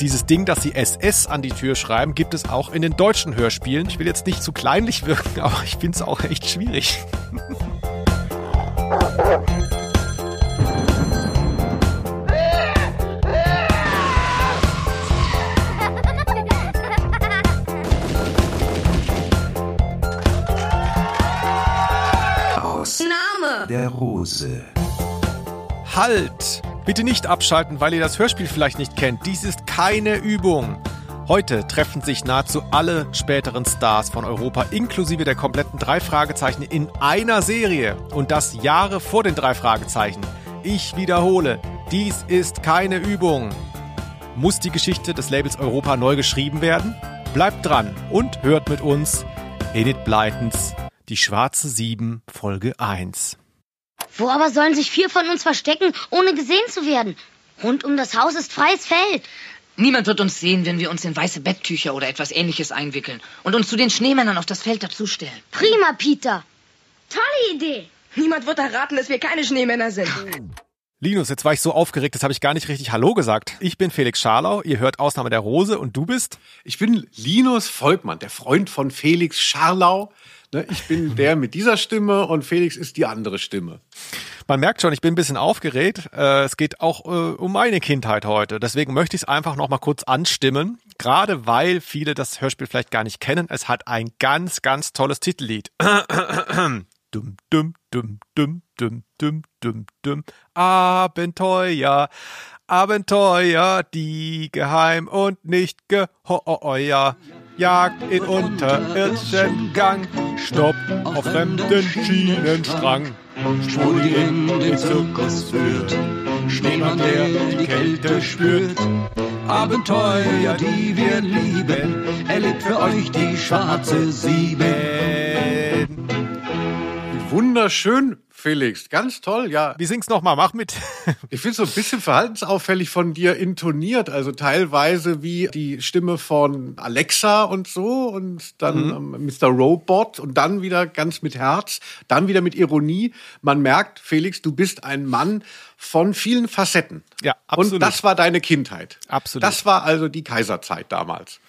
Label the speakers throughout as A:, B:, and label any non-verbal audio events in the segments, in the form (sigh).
A: Dieses Ding, dass sie SS an die Tür schreiben, gibt es auch in den deutschen Hörspielen. Ich will jetzt nicht zu kleinlich wirken, (laughs) aber ich finde es auch echt schwierig.
B: Aus Name der Rose.
A: Halt! Bitte nicht abschalten, weil ihr das Hörspiel vielleicht nicht kennt. Dies ist keine Übung. Heute treffen sich nahezu alle späteren Stars von Europa inklusive der kompletten drei Fragezeichen in einer Serie. Und das Jahre vor den drei Fragezeichen. Ich wiederhole, dies ist keine Übung. Muss die Geschichte des Labels Europa neu geschrieben werden? Bleibt dran und hört mit uns Edith Bleitens Die Schwarze Sieben Folge 1.
C: Wo aber sollen sich vier von uns verstecken, ohne gesehen zu werden? Rund um das Haus ist freies Feld.
D: Niemand wird uns sehen, wenn wir uns in weiße Betttücher oder etwas ähnliches einwickeln und uns zu den Schneemännern auf das Feld dazustellen.
C: Prima, Peter. Tolle Idee.
E: Niemand wird erraten, dass wir keine Schneemänner sind.
A: Linus, jetzt war ich so aufgeregt, das habe ich gar nicht richtig Hallo gesagt. Ich bin Felix Scharlau, ihr hört Ausnahme der Rose und du bist?
F: Ich bin Linus Volkmann, der Freund von Felix Scharlau. Ne, ich bin der mit dieser Stimme und Felix ist die andere Stimme.
A: Man merkt schon, ich bin ein bisschen aufgeregt. Äh, es geht auch äh, um meine Kindheit heute. Deswegen möchte ich es einfach noch mal kurz anstimmen. Gerade weil viele das Hörspiel vielleicht gar nicht kennen. Es hat ein ganz, ganz tolles Titellied. (clears throat) Dum, dum, dum, dum, dum, dum, dum, dum. Abenteuer, Abenteuer, die geheim und nicht geheuer. Jagd in unterirdischen Gang, Stopp auf fremden Schienenstrang. Spur, die in den Zirkus führt, Schneemann, der die Kälte spürt. Abenteuer, die wir lieben, erlebt für euch die schwarze Sieben.
F: Wunderschön, Felix. Ganz toll, ja.
A: Wie sing's nochmal? Mach mit. (laughs)
F: Ich finde so ein bisschen verhaltensauffällig von dir intoniert. Also teilweise wie die Stimme von Alexa und so und dann
A: Mhm.
F: ähm, Mr. Robot und dann wieder ganz mit Herz, dann wieder mit Ironie. Man merkt, Felix, du bist ein Mann von vielen Facetten.
A: Ja, absolut.
F: Und das war deine Kindheit.
A: Absolut.
F: Das war also die Kaiserzeit damals.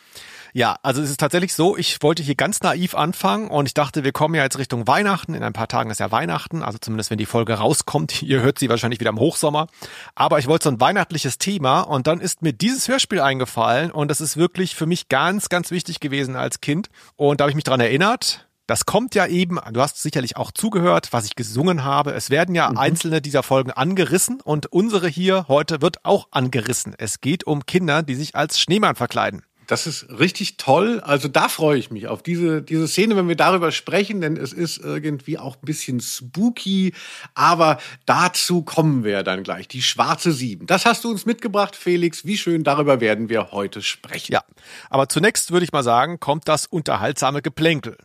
A: Ja, also es ist tatsächlich so, ich wollte hier ganz naiv anfangen und ich dachte, wir kommen ja jetzt Richtung Weihnachten. In ein paar Tagen ist ja Weihnachten, also zumindest wenn die Folge rauskommt. (laughs) Ihr hört sie wahrscheinlich wieder im Hochsommer. Aber ich wollte so ein weihnachtliches Thema und dann ist mir dieses Hörspiel eingefallen und das ist wirklich für mich ganz, ganz wichtig gewesen als Kind. Und da habe ich mich dran erinnert. Das kommt ja eben, du hast sicherlich auch zugehört, was ich gesungen habe. Es werden ja einzelne dieser Folgen angerissen und unsere hier heute wird auch angerissen. Es geht um Kinder, die sich als Schneemann verkleiden.
F: Das ist richtig toll. Also da freue ich mich auf diese, diese Szene, wenn wir darüber sprechen, denn es ist irgendwie auch ein bisschen spooky. Aber dazu kommen wir dann gleich. Die schwarze Sieben. Das hast du uns mitgebracht, Felix. Wie schön, darüber werden wir heute sprechen.
A: Ja, aber zunächst würde ich mal sagen, kommt das unterhaltsame Geplänkel.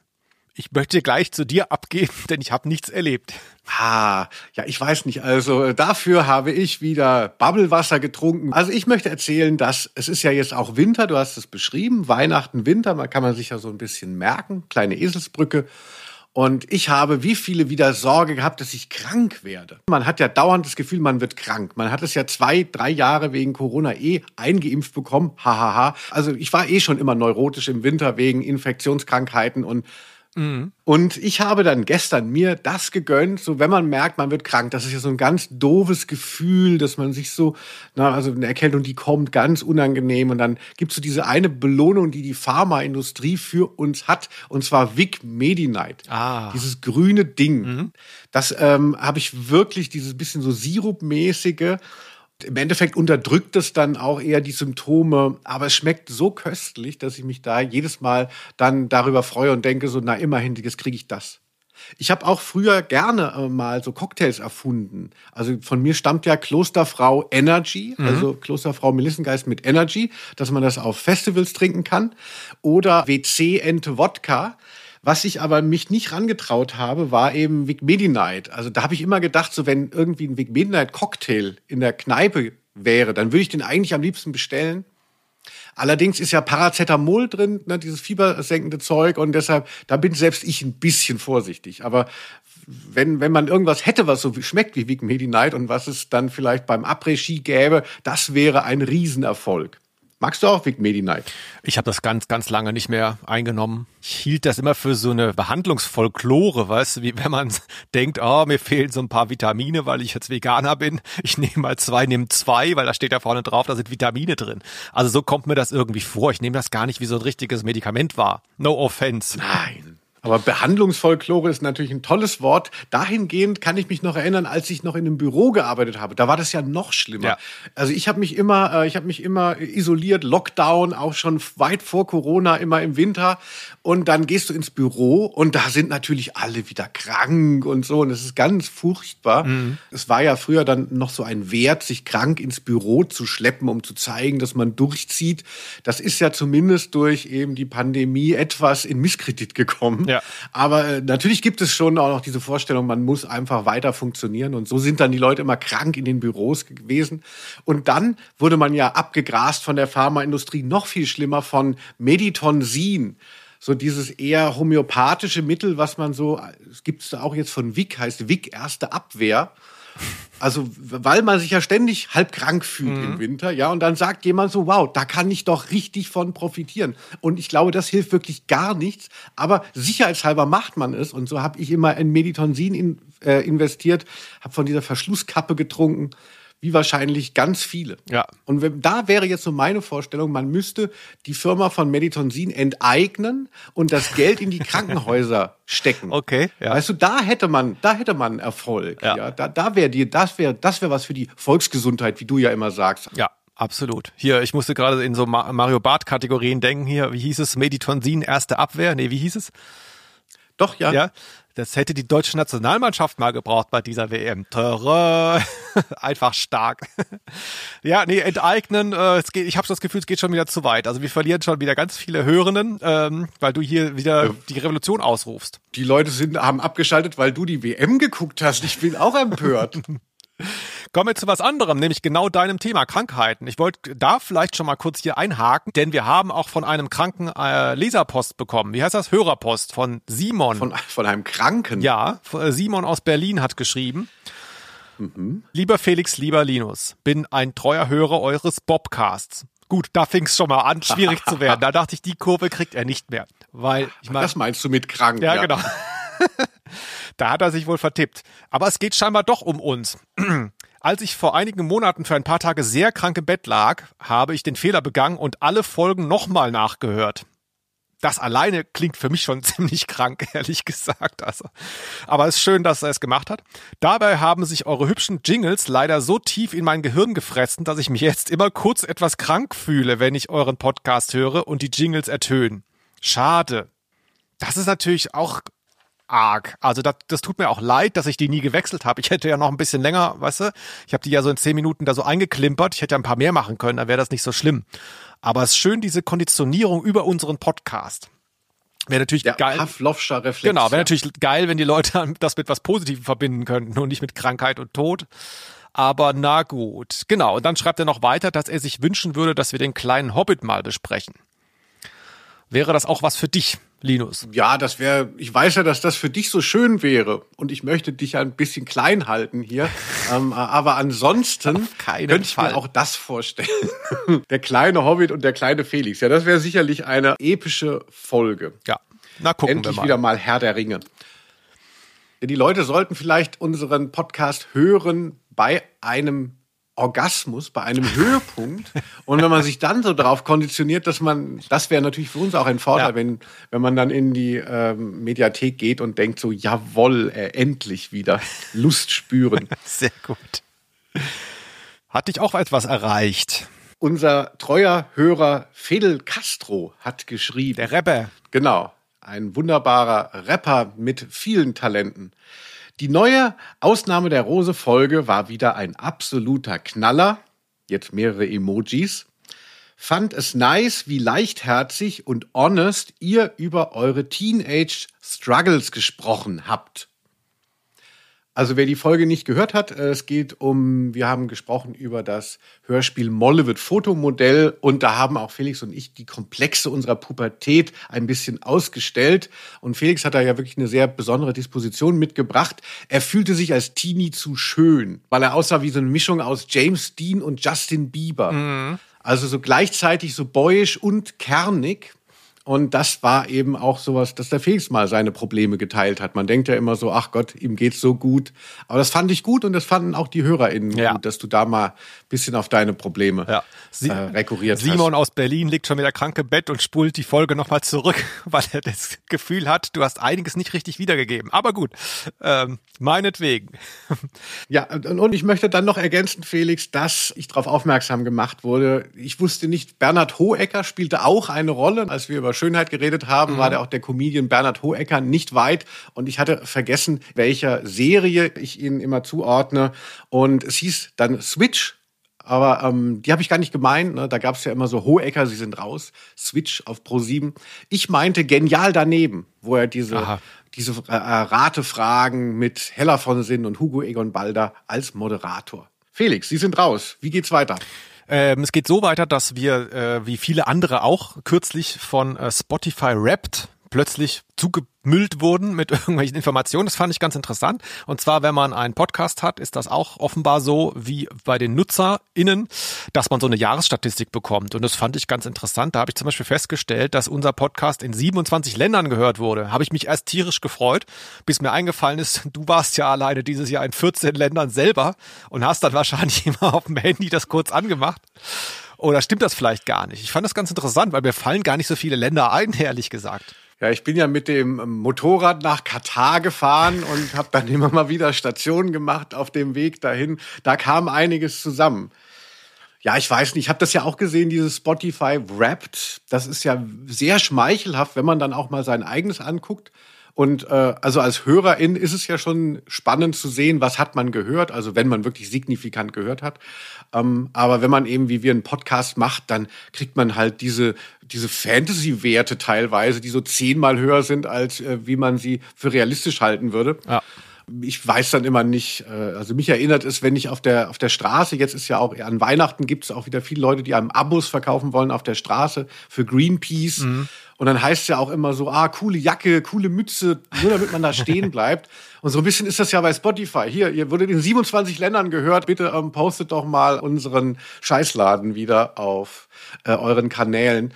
A: Ich möchte gleich zu dir abgeben, (laughs) denn ich habe nichts erlebt.
F: Ah, ja, ich weiß nicht. Also äh, dafür habe ich wieder Bubblewasser getrunken. Also ich möchte erzählen, dass es ist ja jetzt auch Winter, du hast es beschrieben, Weihnachten, Winter, man kann man sich ja so ein bisschen merken, kleine Eselsbrücke. Und ich habe wie viele wieder Sorge gehabt, dass ich krank werde. Man hat ja dauernd das Gefühl, man wird krank. Man hat es ja zwei, drei Jahre wegen Corona eh eingeimpft bekommen. Hahaha. Also ich war eh schon immer neurotisch im Winter wegen Infektionskrankheiten und und ich habe dann gestern mir das gegönnt, so wenn man merkt, man wird krank. Das ist ja so ein ganz doofes Gefühl, dass man sich so, na, also eine Erkältung, die kommt, ganz unangenehm. Und dann gibt's so diese eine Belohnung, die die Pharmaindustrie für uns hat, und zwar Vic Medi-Night.
A: Ah.
F: Dieses grüne Ding. Das ähm, habe ich wirklich, dieses bisschen so Sirupmäßige. Im Endeffekt unterdrückt es dann auch eher die Symptome, aber es schmeckt so köstlich, dass ich mich da jedes Mal dann darüber freue und denke so, na immerhin, jetzt kriege ich das. Ich habe auch früher gerne äh, mal so Cocktails erfunden. Also von mir stammt ja Klosterfrau Energy, also Klosterfrau Melissengeist mit Energy, dass man das auf Festivals trinken kann. Oder WC Ente Wodka. Was ich aber mich nicht rangetraut habe, war eben Vic Medi-Night. Also da habe ich immer gedacht, so wenn irgendwie ein Vic Medi-Night Cocktail in der Kneipe wäre, dann würde ich den eigentlich am liebsten bestellen. Allerdings ist ja Paracetamol drin, ne, dieses fiebersenkende Zeug und deshalb, da bin selbst ich ein bisschen vorsichtig. Aber wenn, wenn man irgendwas hätte, was so schmeckt wie Vic Medi-Night und was es dann vielleicht beim Après-Ski gäbe, das wäre ein Riesenerfolg. Magst du auch Vic Medi-Night?
A: Ich habe das ganz, ganz lange nicht mehr eingenommen. Ich hielt das immer für so eine Behandlungsfolklore, weißt du, wie wenn man denkt, oh, mir fehlen so ein paar Vitamine, weil ich jetzt Veganer bin. Ich nehme mal zwei, nehme zwei, weil da steht da vorne drauf, da sind Vitamine drin. Also so kommt mir das irgendwie vor. Ich nehme das gar nicht wie so ein richtiges Medikament wahr. No offense.
F: Nein. Aber Behandlungsfolklore ist natürlich ein tolles Wort. Dahingehend kann ich mich noch erinnern, als ich noch in einem Büro gearbeitet habe. Da war das ja noch schlimmer.
A: Ja.
F: Also ich habe mich immer, äh, ich habe mich immer isoliert, Lockdown, auch schon weit vor Corona, immer im Winter. Und dann gehst du ins Büro und da sind natürlich alle wieder krank und so. Und es ist ganz furchtbar. Es war ja früher dann noch so ein Wert, sich krank ins Büro zu schleppen, um zu zeigen, dass man durchzieht. Das ist ja zumindest durch eben die Pandemie etwas in Misskredit gekommen.
A: Ja.
F: Aber äh, natürlich gibt es schon auch noch diese Vorstellung, man muss einfach weiter funktionieren. Und so sind dann die Leute immer krank in den Büros gewesen. Und dann wurde man ja abgegrast von der Pharmaindustrie, noch viel schlimmer von Meditonsin. So dieses eher homöopathische Mittel, was man so, es gibt es auch jetzt von Wick, heißt Wick Erste Abwehr. Also, weil man sich ja ständig halb krank fühlt im Winter, ja, und dann sagt jemand so, wow, da kann ich doch richtig von profitieren. Und ich glaube, das hilft wirklich gar nichts, aber sicherheitshalber macht man es. Und so habe ich immer in Meditonsin in, äh, investiert, habe von dieser Verschlusskappe getrunken, wie wahrscheinlich ganz viele.
A: Ja.
F: Und wenn, da wäre jetzt so meine Vorstellung, man müsste die Firma von Meditonsin enteignen und das Geld in die (laughs) Krankenhäuser stecken.
A: Okay, ja.
F: Weißt du, da hätte man, da hätte man Erfolg.
A: Ja.
F: Ja. Da, da wäre die, das wäre, das wäre was für die Volksgesundheit, wie du ja immer sagst.
A: Ja, absolut. Hier, ich musste gerade in so Ma- Mario Bart Kategorien denken. Hier, wie hieß es? Meditonsin, erste Abwehr? Nee, wie hieß es?
F: Doch, ja.
A: Ja. Das hätte die deutsche Nationalmannschaft mal gebraucht bei dieser WM. Töre. (laughs) Einfach stark. (laughs) ja, nee, enteignen. Äh, es geht, ich habe das Gefühl, es geht schon wieder zu weit. Also wir verlieren schon wieder ganz viele Hörenden, ähm, weil du hier wieder die Revolution ausrufst.
F: Die Leute sind, haben abgeschaltet, weil du die WM geguckt hast. Ich bin auch empört. (laughs)
A: Kommen wir zu was anderem, nämlich genau deinem Thema Krankheiten. Ich wollte da vielleicht schon mal kurz hier einhaken, denn wir haben auch von einem kranken äh, Leserpost bekommen. Wie heißt das? Hörerpost von Simon.
F: Von, von einem Kranken.
A: Ja, äh, Simon aus Berlin hat geschrieben. Lieber Felix, lieber Linus, bin ein treuer Hörer eures Bobcasts. Gut, da fing es schon mal an, schwierig zu werden. Da dachte ich, die Kurve kriegt er nicht mehr. Weil, ich meine,
F: Das meinst du mit krank?
A: ja, genau. (laughs) (laughs) da hat er sich wohl vertippt. Aber es geht scheinbar doch um uns. (clears throat) Als ich vor einigen Monaten für ein paar Tage sehr krank im Bett lag, habe ich den Fehler begangen und alle Folgen nochmal nachgehört. Das alleine klingt für mich schon (laughs) ziemlich krank, ehrlich gesagt. Also, aber es ist schön, dass er es gemacht hat. Dabei haben sich eure hübschen Jingles leider so tief in mein Gehirn gefressen, dass ich mich jetzt immer kurz etwas krank fühle, wenn ich euren Podcast höre und die Jingles ertönen. Schade. Das ist natürlich auch arg. Also das, das tut mir auch leid, dass ich die nie gewechselt habe. Ich hätte ja noch ein bisschen länger, weißt du, ich habe die ja so in zehn Minuten da so eingeklimpert. Ich hätte ja ein paar mehr machen können, dann wäre das nicht so schlimm. Aber es ist schön, diese Konditionierung über unseren Podcast. Wäre natürlich
F: Der
A: geil.
F: Pavlovscher Reflex.
A: Genau, wäre
F: ja.
A: natürlich geil, wenn die Leute (laughs) das mit was Positivem verbinden könnten und nicht mit Krankheit und Tod. Aber na gut. Genau. Und dann schreibt er noch weiter, dass er sich wünschen würde, dass wir den kleinen Hobbit mal besprechen. Wäre das auch was für dich, Linus?
F: Ja, das wäre, ich weiß ja, dass das für dich so schön wäre. Und ich möchte dich ja ein bisschen klein halten hier. (laughs) ähm, aber ansonsten könnte ich
A: Fall.
F: mir auch das vorstellen. (laughs) der kleine Hobbit und der kleine Felix. Ja, das wäre sicherlich eine epische Folge.
A: Ja. Na, gucken
F: Endlich
A: wir mal.
F: wieder mal Herr der Ringe. Die Leute sollten vielleicht unseren Podcast hören bei einem Orgasmus, bei einem Höhepunkt. Und wenn man sich dann so darauf konditioniert, dass man, das wäre natürlich für uns auch ein Vorteil,
A: Ja.
F: wenn, wenn man dann in die ähm, Mediathek geht und denkt so, jawoll, äh, endlich wieder Lust spüren. (laughs)
A: Sehr gut. Hat dich auch etwas erreicht?
F: Unser treuer Hörer Fidel Castro hat geschrieben.
A: Der Rapper.
F: Genau, ein wunderbarer Rapper mit vielen Talenten. Die neue Ausnahme der Rose-Folge war wieder ein absoluter Knaller. Jetzt mehrere Emojis. Fand es nice, wie leichtherzig und honest ihr über eure Teenage Struggles gesprochen habt. Also wer die Folge nicht gehört hat, äh, es geht um, wir haben gesprochen über das Hörspiel Molle wird Fotomodell und da haben auch Felix und ich die Komplexe unserer Pubertät ein bisschen ausgestellt. Und Felix hat da ja wirklich eine sehr besondere Disposition mitgebracht. Er fühlte sich als Teenie zu schön, weil er aussah wie so eine Mischung aus James Dean und Justin Bieber. Also so gleichzeitig so boyisch und kernig. Und das war eben auch sowas, dass der Felix mal seine Probleme geteilt hat. Man denkt ja immer so, ach Gott, ihm geht's so gut. Aber das fand ich gut und das fanden auch die HörerInnen
A: Ja.
F: gut, dass du da mal ein bisschen auf deine Probleme
A: Ja. Sie-
F: äh, rekurriert
A: Simon
F: hast.
A: aus Berlin liegt schon wieder krank im Bett und spult die Folge nochmal zurück, (laughs) weil er das Gefühl hat, du hast einiges nicht richtig wiedergegeben. Aber gut, ähm, meinetwegen. (laughs)
F: Ja, und, und ich möchte dann noch ergänzen, Felix, dass ich darauf aufmerksam gemacht wurde. Ich wusste nicht, Bernhard Hohecker spielte auch eine Rolle. Als wir über Schönheit geredet haben, war der auch der Comedian Bernhard Hohecker nicht weit. Und ich hatte vergessen, welcher Serie ich Ihnen immer zuordne. Und es hieß dann Switch. Aber ähm, die habe ich gar nicht gemeint. Ne? Da gab es ja immer so Hohecker, sie sind raus. Switch auf Pro 7. Ich meinte genial daneben, wo er diese
A: Aha.
F: diese äh, Ratefragen mit Hella von Sinn und Hugo Egon Balder als Moderator. Felix, Sie sind raus. Wie geht's weiter?
A: Ähm, es geht so weiter, dass wir, äh, wie viele andere auch, kürzlich von äh, Spotify Wrapped plötzlich zugemüllt wurden mit (laughs) irgendwelchen Informationen. Das fand ich ganz interessant. Und zwar, wenn man einen Podcast hat, ist das auch offenbar so wie bei den NutzerInnen, dass man so eine Jahresstatistik bekommt. Und das fand ich ganz interessant. Da habe ich zum Beispiel festgestellt, dass unser Podcast in 27 Ländern gehört wurde. Habe ich mich erst tierisch gefreut, bis mir eingefallen ist, (laughs) du warst ja alleine dieses Jahr in 14 Ländern selber und hast dann wahrscheinlich (laughs) immer auf dem Handy das kurz angemacht. Oder stimmt das vielleicht gar nicht? Ich fand das ganz interessant, weil mir fallen gar nicht so viele Länder ein, ehrlich gesagt.
F: Ja, ich bin ja mit dem Motorrad nach Katar gefahren und habe dann immer mal wieder Stationen gemacht auf dem Weg dahin. Da kam einiges zusammen. Ja, ich weiß nicht, ich habe das ja auch gesehen, dieses Spotify Wrapped. Das ist ja sehr schmeichelhaft, wenn man dann auch mal sein eigenes anguckt. Und äh, also als Hörerin ist es ja schon spannend zu sehen, was hat man gehört, also wenn man wirklich signifikant gehört hat. Ähm, aber wenn man eben wie wir einen Podcast macht, dann kriegt man halt diese, diese Fantasy-Werte teilweise, die so zehnmal höher sind, als äh, wie man sie für realistisch halten würde.
A: Ja.
F: Ich weiß dann immer nicht, äh, also mich erinnert es, wenn ich auf der, auf der Straße, jetzt ist ja auch an Weihnachten gibt es auch wieder viele Leute, die einem Abos verkaufen wollen auf der Straße für Greenpeace. Und dann heißt es ja auch immer so, ah, coole Jacke, coole Mütze, nur damit man da (laughs) stehen bleibt. Und so ein bisschen ist das ja bei Spotify. Hier, ihr wurdet in 27 Ländern gehört. Bitte ähm, postet doch mal unseren Scheißladen wieder auf äh, euren Kanälen.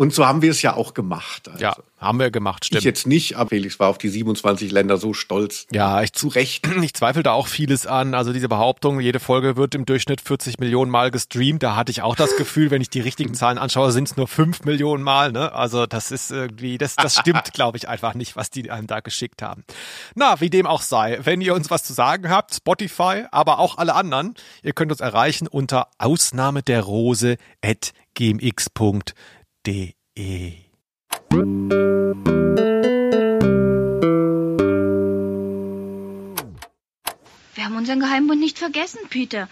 F: Und so haben wir es ja auch gemacht. Also.
A: Ja, haben wir gemacht,
F: Ich
A: stimmt.
F: jetzt nicht, aber Felix war auf die 27 Länder so stolz.
A: Ja, ich
F: Zu Recht. (clears throat)
A: Ich zweifle da auch vieles an. Also diese Behauptung, jede Folge wird im Durchschnitt 40 Millionen Mal gestreamt. Da hatte ich auch das Gefühl, wenn ich die richtigen (laughs) Zahlen anschaue, sind es nur 5 Millionen Mal. Ne? Also das ist irgendwie, das, das stimmt, (laughs) glaube ich, einfach nicht, was die einem da geschickt haben. Na, wie dem auch sei, wenn ihr uns was zu sagen habt, Spotify, aber auch alle anderen, ihr könnt uns erreichen unter Ausnahme der Rose at gmx.de.
G: Wir haben unseren Geheimbund nicht vergessen, Peter.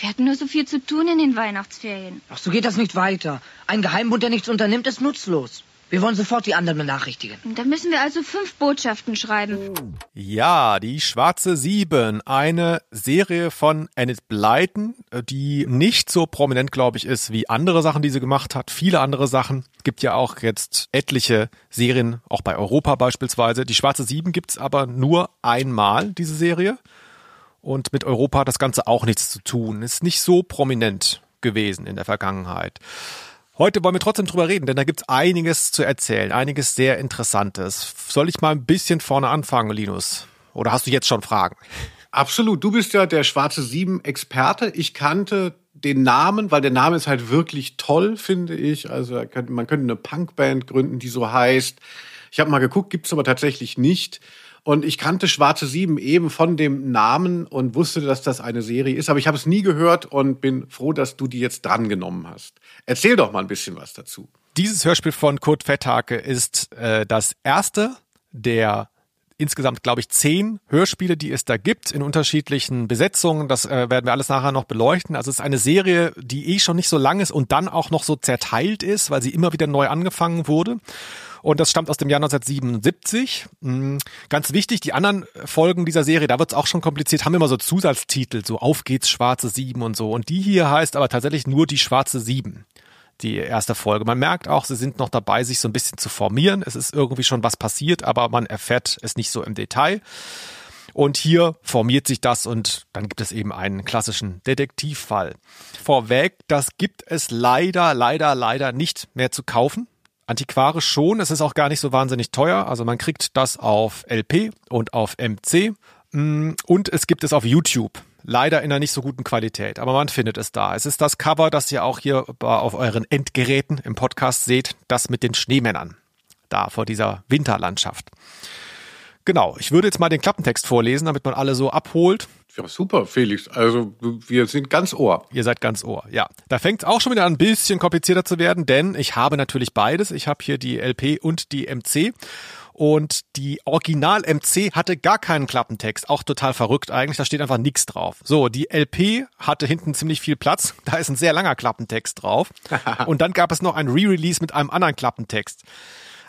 G: Wir hatten nur so viel zu tun in den Weihnachtsferien.
D: Ach, so geht das nicht weiter. Ein Geheimbund, der nichts unternimmt, ist nutzlos. Wir wollen sofort die anderen benachrichtigen.
G: Da müssen wir also fünf Botschaften schreiben.
A: Ja, die Schwarze Sieben, eine Serie von Enid Blyton, die nicht so prominent, glaube ich, ist wie andere Sachen, die sie gemacht hat. Viele andere Sachen. Gibt ja auch jetzt etliche Serien, auch bei Europa beispielsweise. Die Schwarze Sieben gibt's aber nur einmal, diese Serie. Und mit Europa hat das Ganze auch nichts zu tun. Ist nicht so prominent gewesen in der Vergangenheit. Heute wollen wir trotzdem drüber reden, denn da gibt's einiges zu erzählen, einiges sehr Interessantes. Soll ich mal ein bisschen vorne anfangen, Linus? Oder hast du jetzt schon Fragen?
F: Absolut. Du bist ja der Schwarze Sieben-Experte. Ich kannte den Namen, weil der Name ist halt wirklich toll, finde ich. Also man könnte eine Punkband gründen, die so heißt. Ich habe mal geguckt, gibt's aber tatsächlich nicht. Und ich kannte Schwarze Sieben eben von dem Namen und wusste, dass das eine Serie ist. Aber ich habe es nie gehört und bin froh, dass du die jetzt drangenommen hast. Erzähl doch mal ein bisschen was dazu.
A: Dieses Hörspiel von Kurt Fetthake ist äh, das erste der insgesamt, glaube ich, zehn Hörspiele, die es da gibt, in unterschiedlichen Besetzungen. Das äh, werden wir alles nachher noch beleuchten. Also es ist eine Serie, die eh schon nicht so lang ist und dann auch noch so zerteilt ist, weil sie immer wieder neu angefangen wurde. Und das stammt aus dem Jahr 1977. Mm, Ganz wichtig, die anderen Folgen dieser Serie, da wird es auch schon kompliziert, haben immer so Zusatztitel, so Auf geht's, Schwarze Sieben und so. Und die hier heißt aber tatsächlich nur die Schwarze Sieben die erste Folge. Man merkt auch, sie sind noch dabei, sich so ein bisschen zu formieren. Es ist irgendwie schon was passiert, aber man erfährt es nicht so im Detail. Und hier formiert sich das und dann gibt es eben einen klassischen Detektivfall. Vorweg, das gibt es leider, leider, leider nicht mehr zu kaufen. Antiquarisch schon, es ist auch gar nicht so wahnsinnig teuer. Also man kriegt das auf LP und auf MC. Mm, und es gibt es auf YouTube. Leider in einer nicht so guten Qualität, aber man findet es da. Es ist das Cover, das ihr auch hier auf euren Endgeräten im Podcast seht, das mit den Schneemännern. Da vor dieser Winterlandschaft. Genau, ich würde jetzt mal den Klappentext vorlesen, damit man alle so abholt.
F: Ja, super, Felix. Also wir sind ganz Ohr.
A: Ihr seid ganz Ohr, ja. Da fängt es auch schon wieder an, ein bisschen komplizierter zu werden, denn ich habe natürlich beides. Ich habe hier die LP und die MC. Und die Original-MC hatte gar keinen Klappentext. Auch total verrückt eigentlich. Da steht einfach nichts drauf. So, die LP hatte hinten ziemlich viel Platz. (laughs) Da ist ein sehr langer Klappentext drauf. (laughs) Und dann gab es noch ein Re-Release mit einem anderen Klappentext.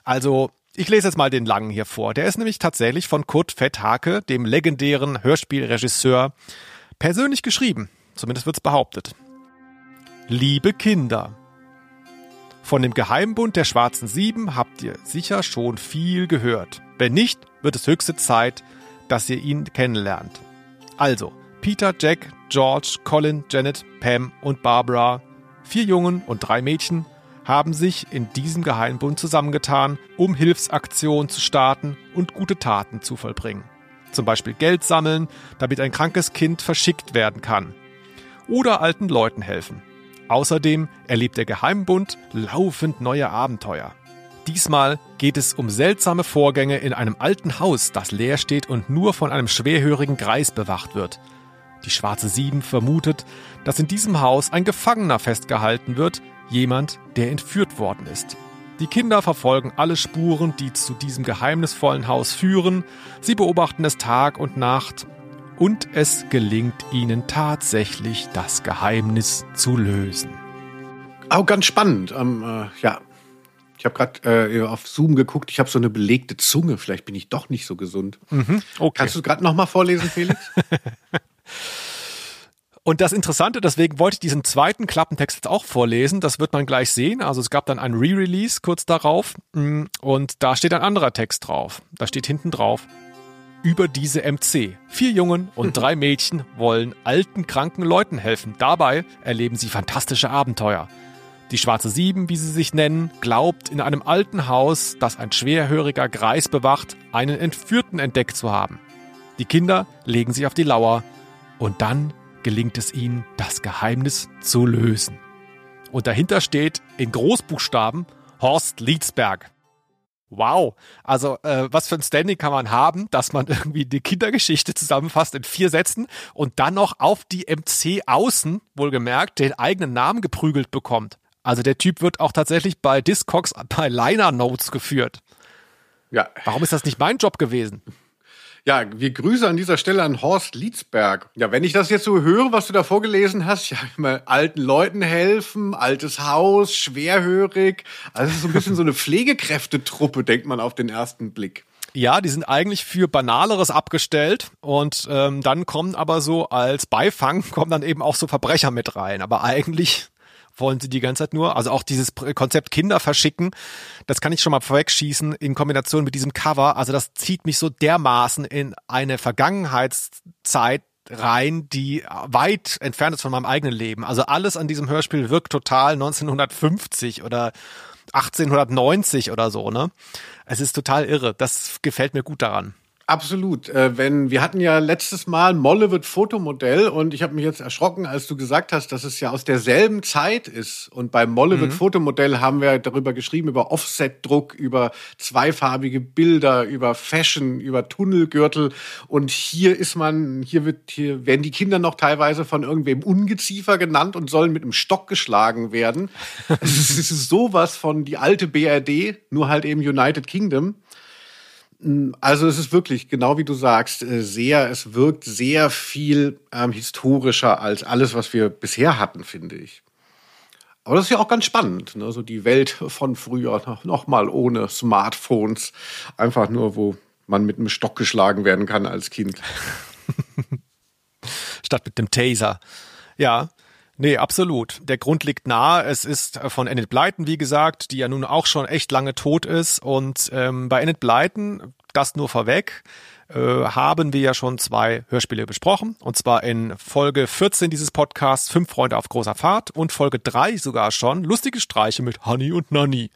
A: Also, ich lese jetzt mal den langen hier vor. Der ist nämlich tatsächlich von Kurt Fetthake, dem legendären Hörspielregisseur, persönlich geschrieben. Zumindest wird's behauptet. Liebe Kinder, von dem Geheimbund der Schwarzen Sieben habt ihr sicher schon viel gehört. Wenn nicht, wird es höchste Zeit, dass ihr ihn kennenlernt. Also, Peter, Jack, George, Colin, Janet, Pam und Barbara, vier Jungen und drei Mädchen, haben sich in diesem Geheimbund zusammengetan, um Hilfsaktionen zu starten und gute Taten zu vollbringen. Zum Beispiel Geld sammeln, damit ein krankes Kind verschickt werden kann. Oder alten Leuten helfen. Außerdem erlebt der Geheimbund laufend neue Abenteuer. Diesmal geht es um seltsame Vorgänge in einem alten Haus, das leer steht und nur von einem schwerhörigen Greis bewacht wird. Die Schwarze Sieben vermutet, dass in diesem Haus ein Gefangener festgehalten wird, jemand, der entführt worden ist. Die Kinder verfolgen alle Spuren, die zu diesem geheimnisvollen Haus führen, sie beobachten es Tag und Nacht und es gelingt ihnen tatsächlich, das Geheimnis zu lösen.
F: Auch ganz spannend. Ähm, äh, ja, ich habe gerade äh, auf Zoom geguckt. Ich habe so eine belegte Zunge. Vielleicht bin ich doch nicht so gesund.
A: Mhm, okay.
F: Kannst du gerade noch mal vorlesen, Felix? (laughs)
A: Und das Interessante, deswegen wollte ich diesen zweiten Klappentext jetzt auch vorlesen. Das wird man gleich sehen. Also es gab dann ein Re-Release kurz darauf mm, und da steht ein anderer Text drauf. Da steht hinten drauf, über diese MC. Vier Jungen und (laughs) drei Mädchen wollen alten, kranken Leuten helfen. Dabei erleben sie fantastische Abenteuer. Die Schwarze Sieben, wie sie sich nennen, glaubt, in einem alten Haus, das ein schwerhöriger Greis bewacht, einen Entführten entdeckt zu haben. Die Kinder legen sich auf die Lauer und dann gelingt es ihnen, das Geheimnis zu lösen. Und dahinter steht in Großbuchstaben Horst Liedsberg. Wow, also äh, was für ein Standing kann man haben, dass man (laughs) irgendwie die Kindergeschichte zusammenfasst in vier Sätzen und dann noch auf die MC außen, wohlgemerkt, den eigenen Namen geprügelt bekommt. Also der Typ wird auch tatsächlich bei Discogs bei Liner Notes geführt.
F: Ja.
A: Warum ist das nicht mein Job gewesen?
F: Ja, wir grüßen an dieser Stelle an Horst Liedsberg. Ja, wenn ich das jetzt so höre, was du da vorgelesen hast, ja, (laughs) immer alten Leuten helfen, altes Haus, schwerhörig. Also so ein bisschen so eine (laughs) Pflegekräftetruppe, denkt man auf den ersten Blick.
A: Ja, die sind eigentlich für Banaleres abgestellt und ähm, dann kommen aber so als Beifang (laughs) kommen dann eben auch so Verbrecher mit rein. Aber eigentlich wollen sie die ganze Zeit nur. Also auch dieses Konzept Kinder verschicken, das kann ich schon mal vorwegschießen in Kombination mit diesem Cover. Also das zieht mich so dermaßen in eine Vergangenheitszeit rein, die weit entfernt ist von meinem eigenen Leben. Also alles an diesem Hörspiel wirkt total 1950 oder 1890 oder so, ne? Es ist total irre. Das gefällt mir gut daran.
F: Absolut. Äh, wenn wir hatten ja letztes Mal Molle wird Fotomodell und ich habe mich jetzt erschrocken, als du gesagt hast, dass es ja aus derselben Zeit ist. Und bei Molle mhm. wird Fotomodell haben wir darüber geschrieben über Offset-Druck, über zweifarbige Bilder, über Fashion, über Tunnelgürtel. Und hier ist man, hier wird, hier werden die Kinder noch teilweise von irgendwem Ungeziefer genannt und sollen mit einem Stock geschlagen werden. (laughs) es ist sowas von die alte BRD, nur halt eben United Kingdom. Also es ist wirklich, genau wie du sagst, äh, sehr, es wirkt sehr viel ähm, historischer als alles, was wir bisher hatten, finde ich. Aber das ist ja auch ganz spannend, ne? so die Welt von früher, noch mal ohne Smartphones, einfach nur, wo man mit einem Stock geschlagen werden kann als Kind. (laughs)
A: Statt mit dem Taser. Ja, Nee, absolut. Der Grund liegt nahe. Es ist äh, von Enid Blyton, wie gesagt, die ja nun auch schon echt lange tot ist. Und ähm, bei Enid Blyton, das nur vorweg, äh, haben wir ja schon zwei Hörspiele besprochen. Und zwar in Folge 14 dieses Podcasts Fünf Freunde auf großer Fahrt und Folge 3 sogar schon Lustige Streiche mit Honey und Nanny.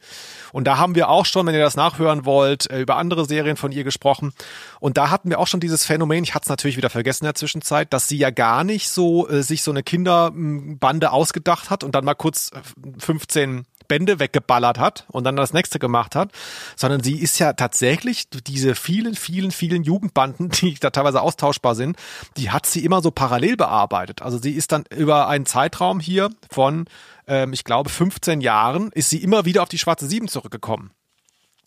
A: Und da haben wir auch schon, wenn ihr das nachhören wollt, äh, über andere Serien von ihr gesprochen. Und da hatten wir auch schon dieses Phänomen, ich hatte es natürlich wieder vergessen in der Zwischenzeit, dass sie ja gar nicht so äh, sich so eine Kinderbande ausgedacht hat und dann mal kurz 15 Bände weggeballert hat und dann das nächste gemacht hat, sondern sie ist ja tatsächlich diese vielen, vielen, vielen Jugendbanden, (laughs) die da teilweise austauschbar sind, die hat sie immer so parallel bearbeitet. Also sie ist dann über einen Zeitraum hier von, ähm, ich glaube, 15 Jahren, ist sie immer wieder auf die Schwarze Sieben zurückgekommen.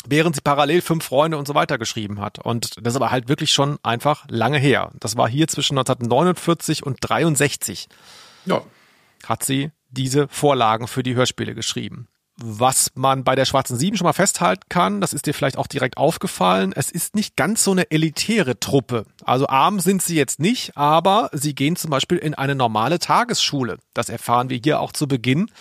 A: Während sie parallel fünf Freunde und so weiter geschrieben hat. Und das ist aber halt wirklich schon einfach lange her. Das war hier zwischen 1949 und 63.
F: Ja.
A: Hat sie diese Vorlagen für die Hörspiele geschrieben. Was man bei der Schwarzen Sieben schon mal festhalten kann, das ist dir vielleicht auch direkt aufgefallen, es ist nicht ganz so eine elitäre Truppe. Also arm sind sie jetzt nicht, aber sie gehen zum Beispiel in eine normale Tagesschule. Das erfahren wir hier auch zu Beginn,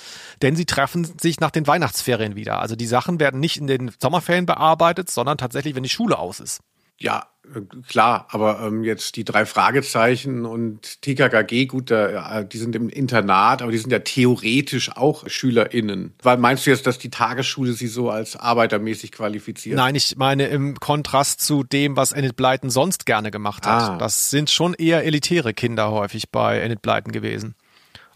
A: denn sie treffen sich nach den Weihnachtsferien wieder. Also die Sachen werden nicht in den Sommerferien bearbeitet, sondern tatsächlich, wenn die Schule aus ist.
F: Ja, äh, klar, aber ähm, jetzt die drei Fragezeichen und TKKG, gut, da, die sind im Internat, aber die sind ja theoretisch auch SchülerInnen. Weil meinst du jetzt, dass die Tagesschule sie so als arbeitermäßig qualifiziert?
A: Nein, ich meine im Kontrast zu dem, was Enid Blyton sonst gerne gemacht hat.
F: Ah.
A: Das sind schon eher elitäre Kinder häufig bei Enid Blyton gewesen.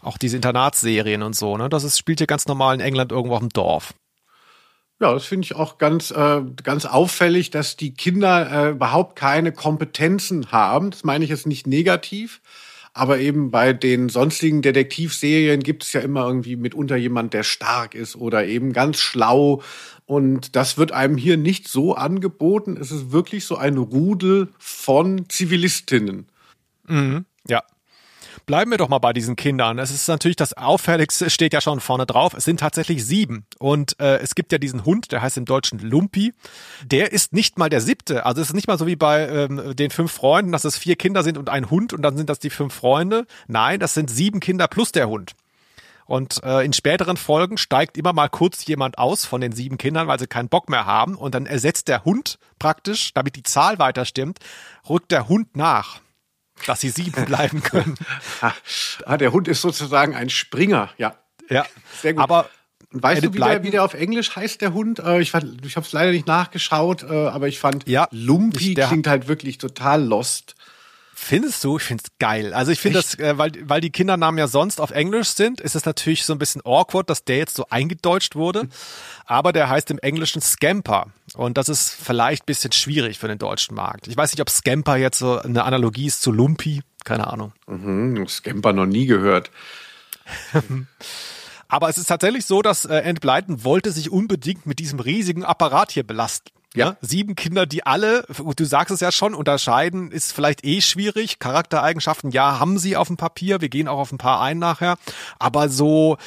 A: Auch diese Internatsserien und so, ne? Das ist, spielt ja ganz normal in England irgendwo auf dem Dorf.
F: Ja, das finde ich auch ganz, äh, ganz auffällig, dass die Kinder äh, überhaupt keine Kompetenzen haben. Das meine ich jetzt nicht negativ. Aber eben bei den sonstigen Detektivserien gibt es ja immer irgendwie mitunter jemand, der stark ist oder eben ganz schlau. Und das wird einem hier nicht so angeboten. Es ist wirklich so ein Rudel von Zivilistinnen.
A: Mhm. Ja. Bleiben wir doch mal bei diesen Kindern. Es ist natürlich das Auffälligste, steht ja schon vorne drauf. Es sind tatsächlich sieben. Und äh, es gibt ja diesen Hund, der heißt im Deutschen Lumpi. Der ist nicht mal der siebte. Also es ist nicht mal so wie bei ähm, den fünf Freunden, dass es vier Kinder sind und ein Hund und dann sind das die fünf Freunde. Nein, das sind sieben Kinder plus der Hund. Und äh, in späteren Folgen steigt immer mal kurz jemand aus von den sieben Kindern, weil sie keinen Bock mehr haben. Und dann ersetzt der Hund praktisch, damit die Zahl weiter stimmt, rückt der Hund nach, dass sie sieben (laughs) bleiben können.
F: Ah, der Hund ist sozusagen ein Springer, ja.
A: Ja,
F: Sehr gut.
A: aber
F: Und weißt du, wie der, wie der auf Englisch heißt, der Hund? Äh, ich fand, ich habe es leider nicht nachgeschaut, äh, aber ich fand,
A: Ja, ich- der-
F: klingt halt wirklich total lost.
A: Findest du? Ich find's geil. Also ich finde das, äh, weil, weil die Kindernamen ja sonst auf Englisch sind, ist es natürlich so ein bisschen awkward, dass der jetzt so eingedeutscht wurde. (laughs) Aber der heißt im Englischen Scamper. Und das ist vielleicht ein bisschen schwierig für den deutschen Markt. Ich weiß nicht, ob Scamper jetzt so eine Analogie ist zu Lumpi. Keine Ahnung.
F: Hm, Scamper noch nie gehört. (laughs)
A: Aber es ist tatsächlich so, dass äh, Enid Blyton wollte sich unbedingt mit diesem riesigen Apparat hier belasten.
F: Ja.
A: Sieben Kinder, die alle, du sagst es ja schon, unterscheiden, ist vielleicht eh schwierig. Charaktereigenschaften, ja, haben sie auf dem Papier. Wir gehen auch auf ein paar ein nachher. Aber so,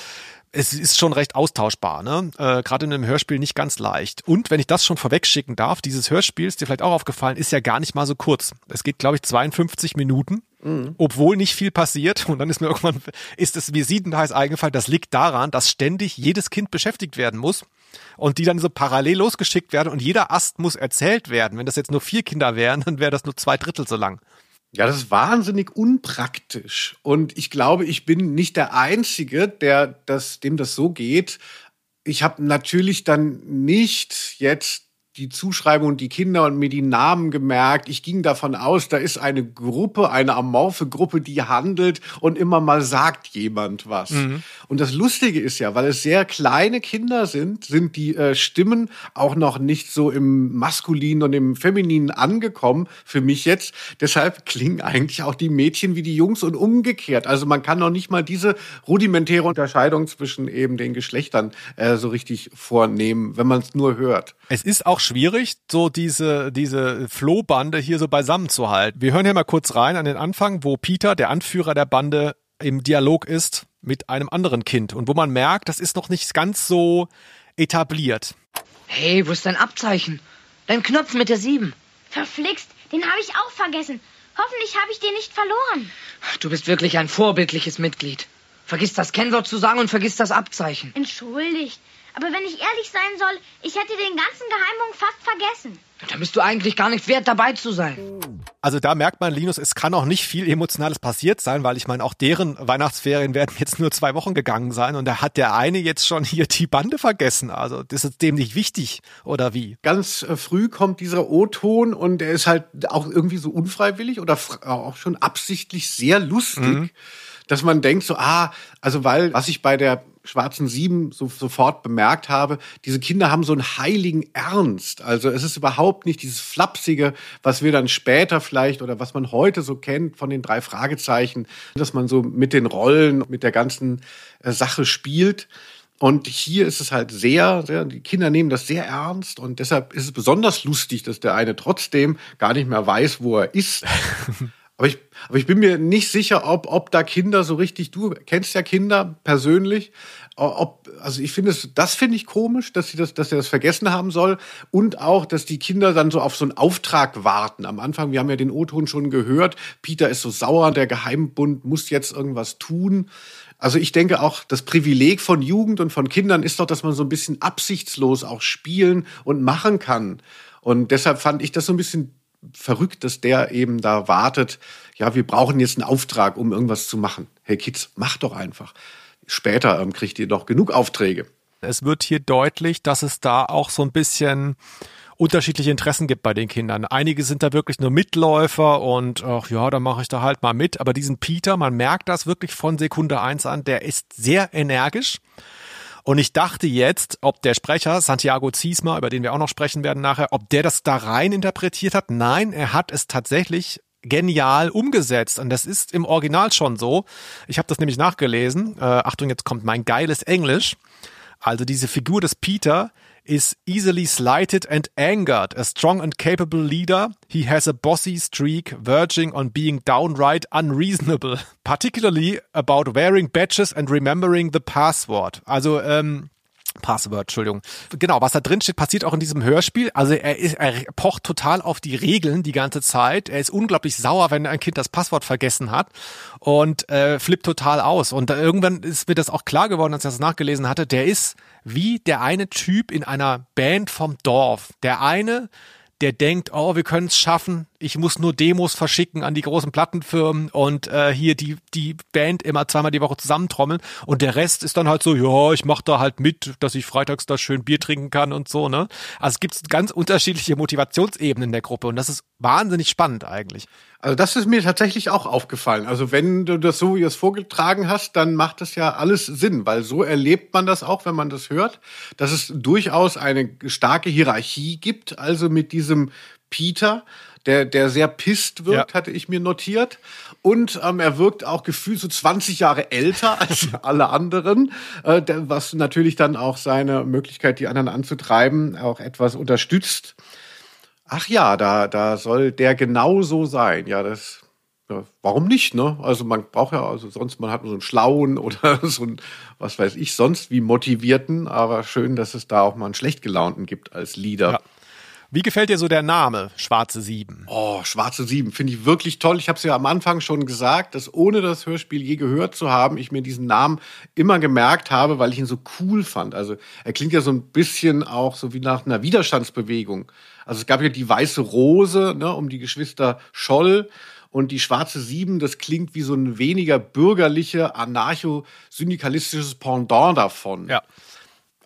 A: es ist schon recht austauschbar, ne? Äh, Gerade in einem Hörspiel nicht ganz leicht. Und wenn ich das schon vorwegschicken darf, dieses Hörspiel, ist dir vielleicht auch aufgefallen, ist ja gar nicht mal so kurz. Es geht, glaube ich, 52 Minuten, obwohl nicht viel passiert. Und dann ist mir irgendwann, ist es mir siedend heiß eingefallen, das liegt daran, dass ständig jedes Kind beschäftigt werden muss und die dann so parallel losgeschickt werden und jeder Ast muss erzählt werden. Wenn das jetzt nur vier Kinder wären, dann wäre das nur zwei Drittel so lang.
F: Ja, das ist wahnsinnig unpraktisch. Und ich glaube, ich bin nicht der Einzige, der das, dem das so geht. Ich habe natürlich dann nicht jetzt die Zuschreibung und die Kinder und mir die Namen gemerkt. Ich ging davon aus, da ist eine Gruppe, eine amorphe Gruppe, die handelt und immer mal sagt jemand was. Und das Lustige ist ja, weil es sehr kleine Kinder sind, sind die äh, Stimmen auch noch nicht so im Maskulinen und im Femininen angekommen für mich jetzt. Deshalb klingen eigentlich auch die Mädchen wie die Jungs und umgekehrt. Also man kann noch nicht mal diese rudimentäre Unterscheidung zwischen eben den Geschlechtern äh, so richtig vornehmen, wenn man es nur hört.
A: Es ist auch schwierig, so diese, diese Flohbande hier so beisammen zu halten. Wir hören hier mal kurz rein an den Anfang, wo Peter, der Anführer der Bande, im Dialog ist mit einem anderen Kind und wo man merkt, das ist noch nicht ganz so etabliert.
D: Hey, wo ist dein Abzeichen? Dein Knopf mit der Sieben.
C: Verflixt, den habe ich auch vergessen. Hoffentlich habe ich den nicht verloren.
D: Du bist wirklich ein vorbildliches Mitglied. Vergiss das Kennwort zu sagen und vergiss das Abzeichen.
G: Entschuldigt. Aber wenn ich ehrlich sein soll, ich hätte den ganzen Geheimpunkt fast vergessen.
D: Da bist du eigentlich gar nicht wert, dabei zu sein.
A: Also da merkt man, Linus, es kann auch nicht viel Emotionales passiert sein, weil ich meine, auch deren Weihnachtsferien werden jetzt nur zwei Wochen gegangen sein und da hat der eine jetzt schon hier die Bande vergessen. Also das ist dem nicht wichtig, oder wie?
F: Ganz äh, früh kommt dieser O-Ton und er ist halt auch irgendwie so unfreiwillig oder auch schon absichtlich sehr lustig. Mhm dass man denkt so, ah, also weil, was ich bei der schwarzen Sieben so, sofort bemerkt habe, diese Kinder haben so einen heiligen Ernst. Also es ist überhaupt nicht dieses Flapsige, was wir dann später vielleicht oder was man heute so kennt von den drei Fragezeichen, dass man so mit den Rollen, mit der ganzen äh, Sache spielt. Und hier ist es halt sehr, sehr, die Kinder nehmen das sehr ernst und deshalb ist es besonders lustig, dass der eine trotzdem gar nicht mehr weiß, wo er ist. (laughs) Aber ich, aber ich bin mir nicht sicher, ob, ob da Kinder so richtig, du kennst ja Kinder persönlich, ob, also ich finde es, das finde ich komisch, dass sie das, dass er das vergessen haben soll und auch, dass die Kinder dann so auf so einen Auftrag warten. Am Anfang, wir haben ja den O-Ton schon gehört, Peter ist so sauer, der Geheimbund muss jetzt irgendwas tun. Also ich denke auch, das Privileg von Jugend und von Kindern ist doch, dass man so ein bisschen absichtslos auch spielen und machen kann. Und deshalb fand ich das so ein bisschen verrückt, dass der eben da wartet. Ja, wir brauchen jetzt einen Auftrag, um irgendwas zu machen. Hey Kids, macht doch einfach. Später ähm, kriegt ihr doch genug Aufträge.
A: Es wird hier deutlich, dass es da auch so ein bisschen unterschiedliche Interessen gibt bei den Kindern. Einige sind da wirklich nur Mitläufer und ach ja, da mache ich da halt mal mit. Aber diesen Peter, man merkt das wirklich von Sekunde eins an, der ist sehr energisch. Und ich dachte jetzt, ob der Sprecher, Santiago Ziesma, über den wir auch noch sprechen werden nachher, ob der das da rein interpretiert hat. Nein, er hat es tatsächlich genial umgesetzt. Und das ist im Original schon so. Ich habe das nämlich nachgelesen. Äh, Achtung, jetzt kommt mein geiles Englisch. Also diese Figur des Peter, is easily slighted and angered. A strong and capable leader, he has a bossy streak verging on being downright unreasonable, (laughs) particularly about wearing badges and remembering the password. Also ähm, Password, Entschuldigung. Genau, was da drin steht, passiert auch in diesem Hörspiel. Also er, ist, er pocht total auf die Regeln die ganze Zeit. Er ist unglaublich sauer, wenn ein Kind das Passwort vergessen hat und äh, flippt total aus. Und irgendwann ist mir das auch klar geworden, als ich das nachgelesen hatte. Der ist wie der eine Typ in einer Band vom Dorf. Der eine, der denkt, oh, wir können es schaffen, ich muss nur Demos verschicken an die großen Plattenfirmen und äh, hier die, die Band immer zweimal die Woche zusammentrommeln und der Rest ist dann halt so, ja, ich mach da halt mit, dass ich freitags da schön Bier trinken kann und so, ne? Also es gibt ganz unterschiedliche Motivationsebenen in der Gruppe und das ist wahnsinnig spannend eigentlich.
F: Also das ist mir tatsächlich auch aufgefallen. Also wenn du das so wie du es vorgetragen hast, dann macht das ja alles Sinn, weil so erlebt man das auch, wenn man das hört, dass es durchaus eine starke Hierarchie gibt, also mit diesem Peter, der, der sehr pisst wirkt, ja. hatte ich mir notiert. Und ähm, er wirkt auch gefühlt so 20 Jahre älter (laughs) als alle anderen, äh, was natürlich dann auch seine Möglichkeit, die anderen anzutreiben, auch etwas unterstützt. Ach ja, da, da soll der genauso sein. Ja, das, ja, warum nicht, ne? Also man braucht ja, also sonst, man hat so einen schlauen (laughs) oder so einen, was weiß ich, sonst wie motivierten, aber schön, dass es da auch mal einen schlecht gelaunten gibt als Leader. Ja.
A: Wie gefällt dir so der Name Schwarze Sieben?
F: Oh, Schwarze Sieben finde ich wirklich toll. Ich habe es ja am Anfang schon gesagt, dass ohne das Hörspiel je gehört zu haben, ich mir diesen Namen immer gemerkt habe, weil ich ihn so cool fand. Also er klingt ja so ein bisschen auch so wie nach einer Widerstandsbewegung. Also es gab ja die Weiße Rose ne, um die Geschwister Scholl. Und die schwarze Sieben, das klingt wie so ein weniger bürgerliche, anarcho-syndikalistisches Pendant davon.
A: Ja.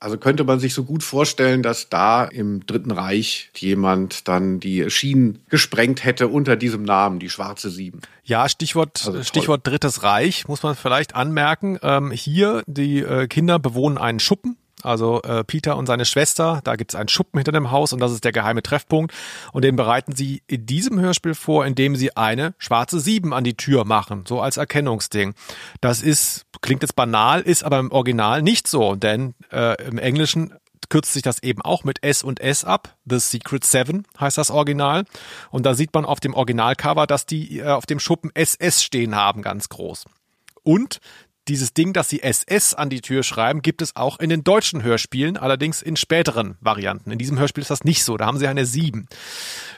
F: Also könnte man sich so gut vorstellen, dass da im Dritten Reich jemand dann die Schienen gesprengt hätte unter diesem Namen, die Schwarze Sieben.
A: Ja, Stichwort, also Stichwort Drittes Reich, muss man vielleicht anmerken. Ähm, hier, die äh, Kinder bewohnen einen Schuppen also äh, Peter und seine Schwester, da gibt es einen Schuppen hinter dem Haus und das ist der geheime Treffpunkt. Und den bereiten sie in diesem Hörspiel vor, indem sie eine schwarze Sieben an die Tür machen, so als Erkennungsding. Das ist, klingt jetzt banal, ist aber im Original nicht so, denn äh, im Englischen kürzt sich das eben auch mit S und S ab. The Secret Seven heißt das Original. Und da sieht man auf dem Originalcover, dass die äh, auf dem Schuppen SS stehen haben, ganz groß. Und dieses Ding, dass sie SS an die Tür schreiben, gibt es auch in den deutschen Hörspielen, allerdings in späteren Varianten. In diesem Hörspiel ist das nicht so, da haben sie eine 7.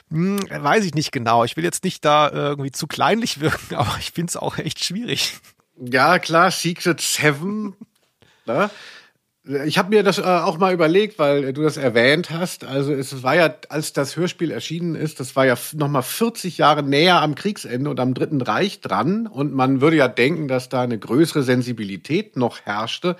A: Hm, weiß ich nicht genau. Ich will jetzt nicht da irgendwie zu kleinlich (laughs) wirken, aber ich finde es auch echt schwierig.
F: Ja, klar, Secret Seven. ne? Ich habe mir das äh, auch mal überlegt, weil äh, du das erwähnt hast. Also es war ja, als das Hörspiel erschienen ist, das war ja noch mal 40 Jahre näher am Kriegsende und am Dritten Reich dran. Und man würde ja denken, dass da eine größere Sensibilität noch herrschte.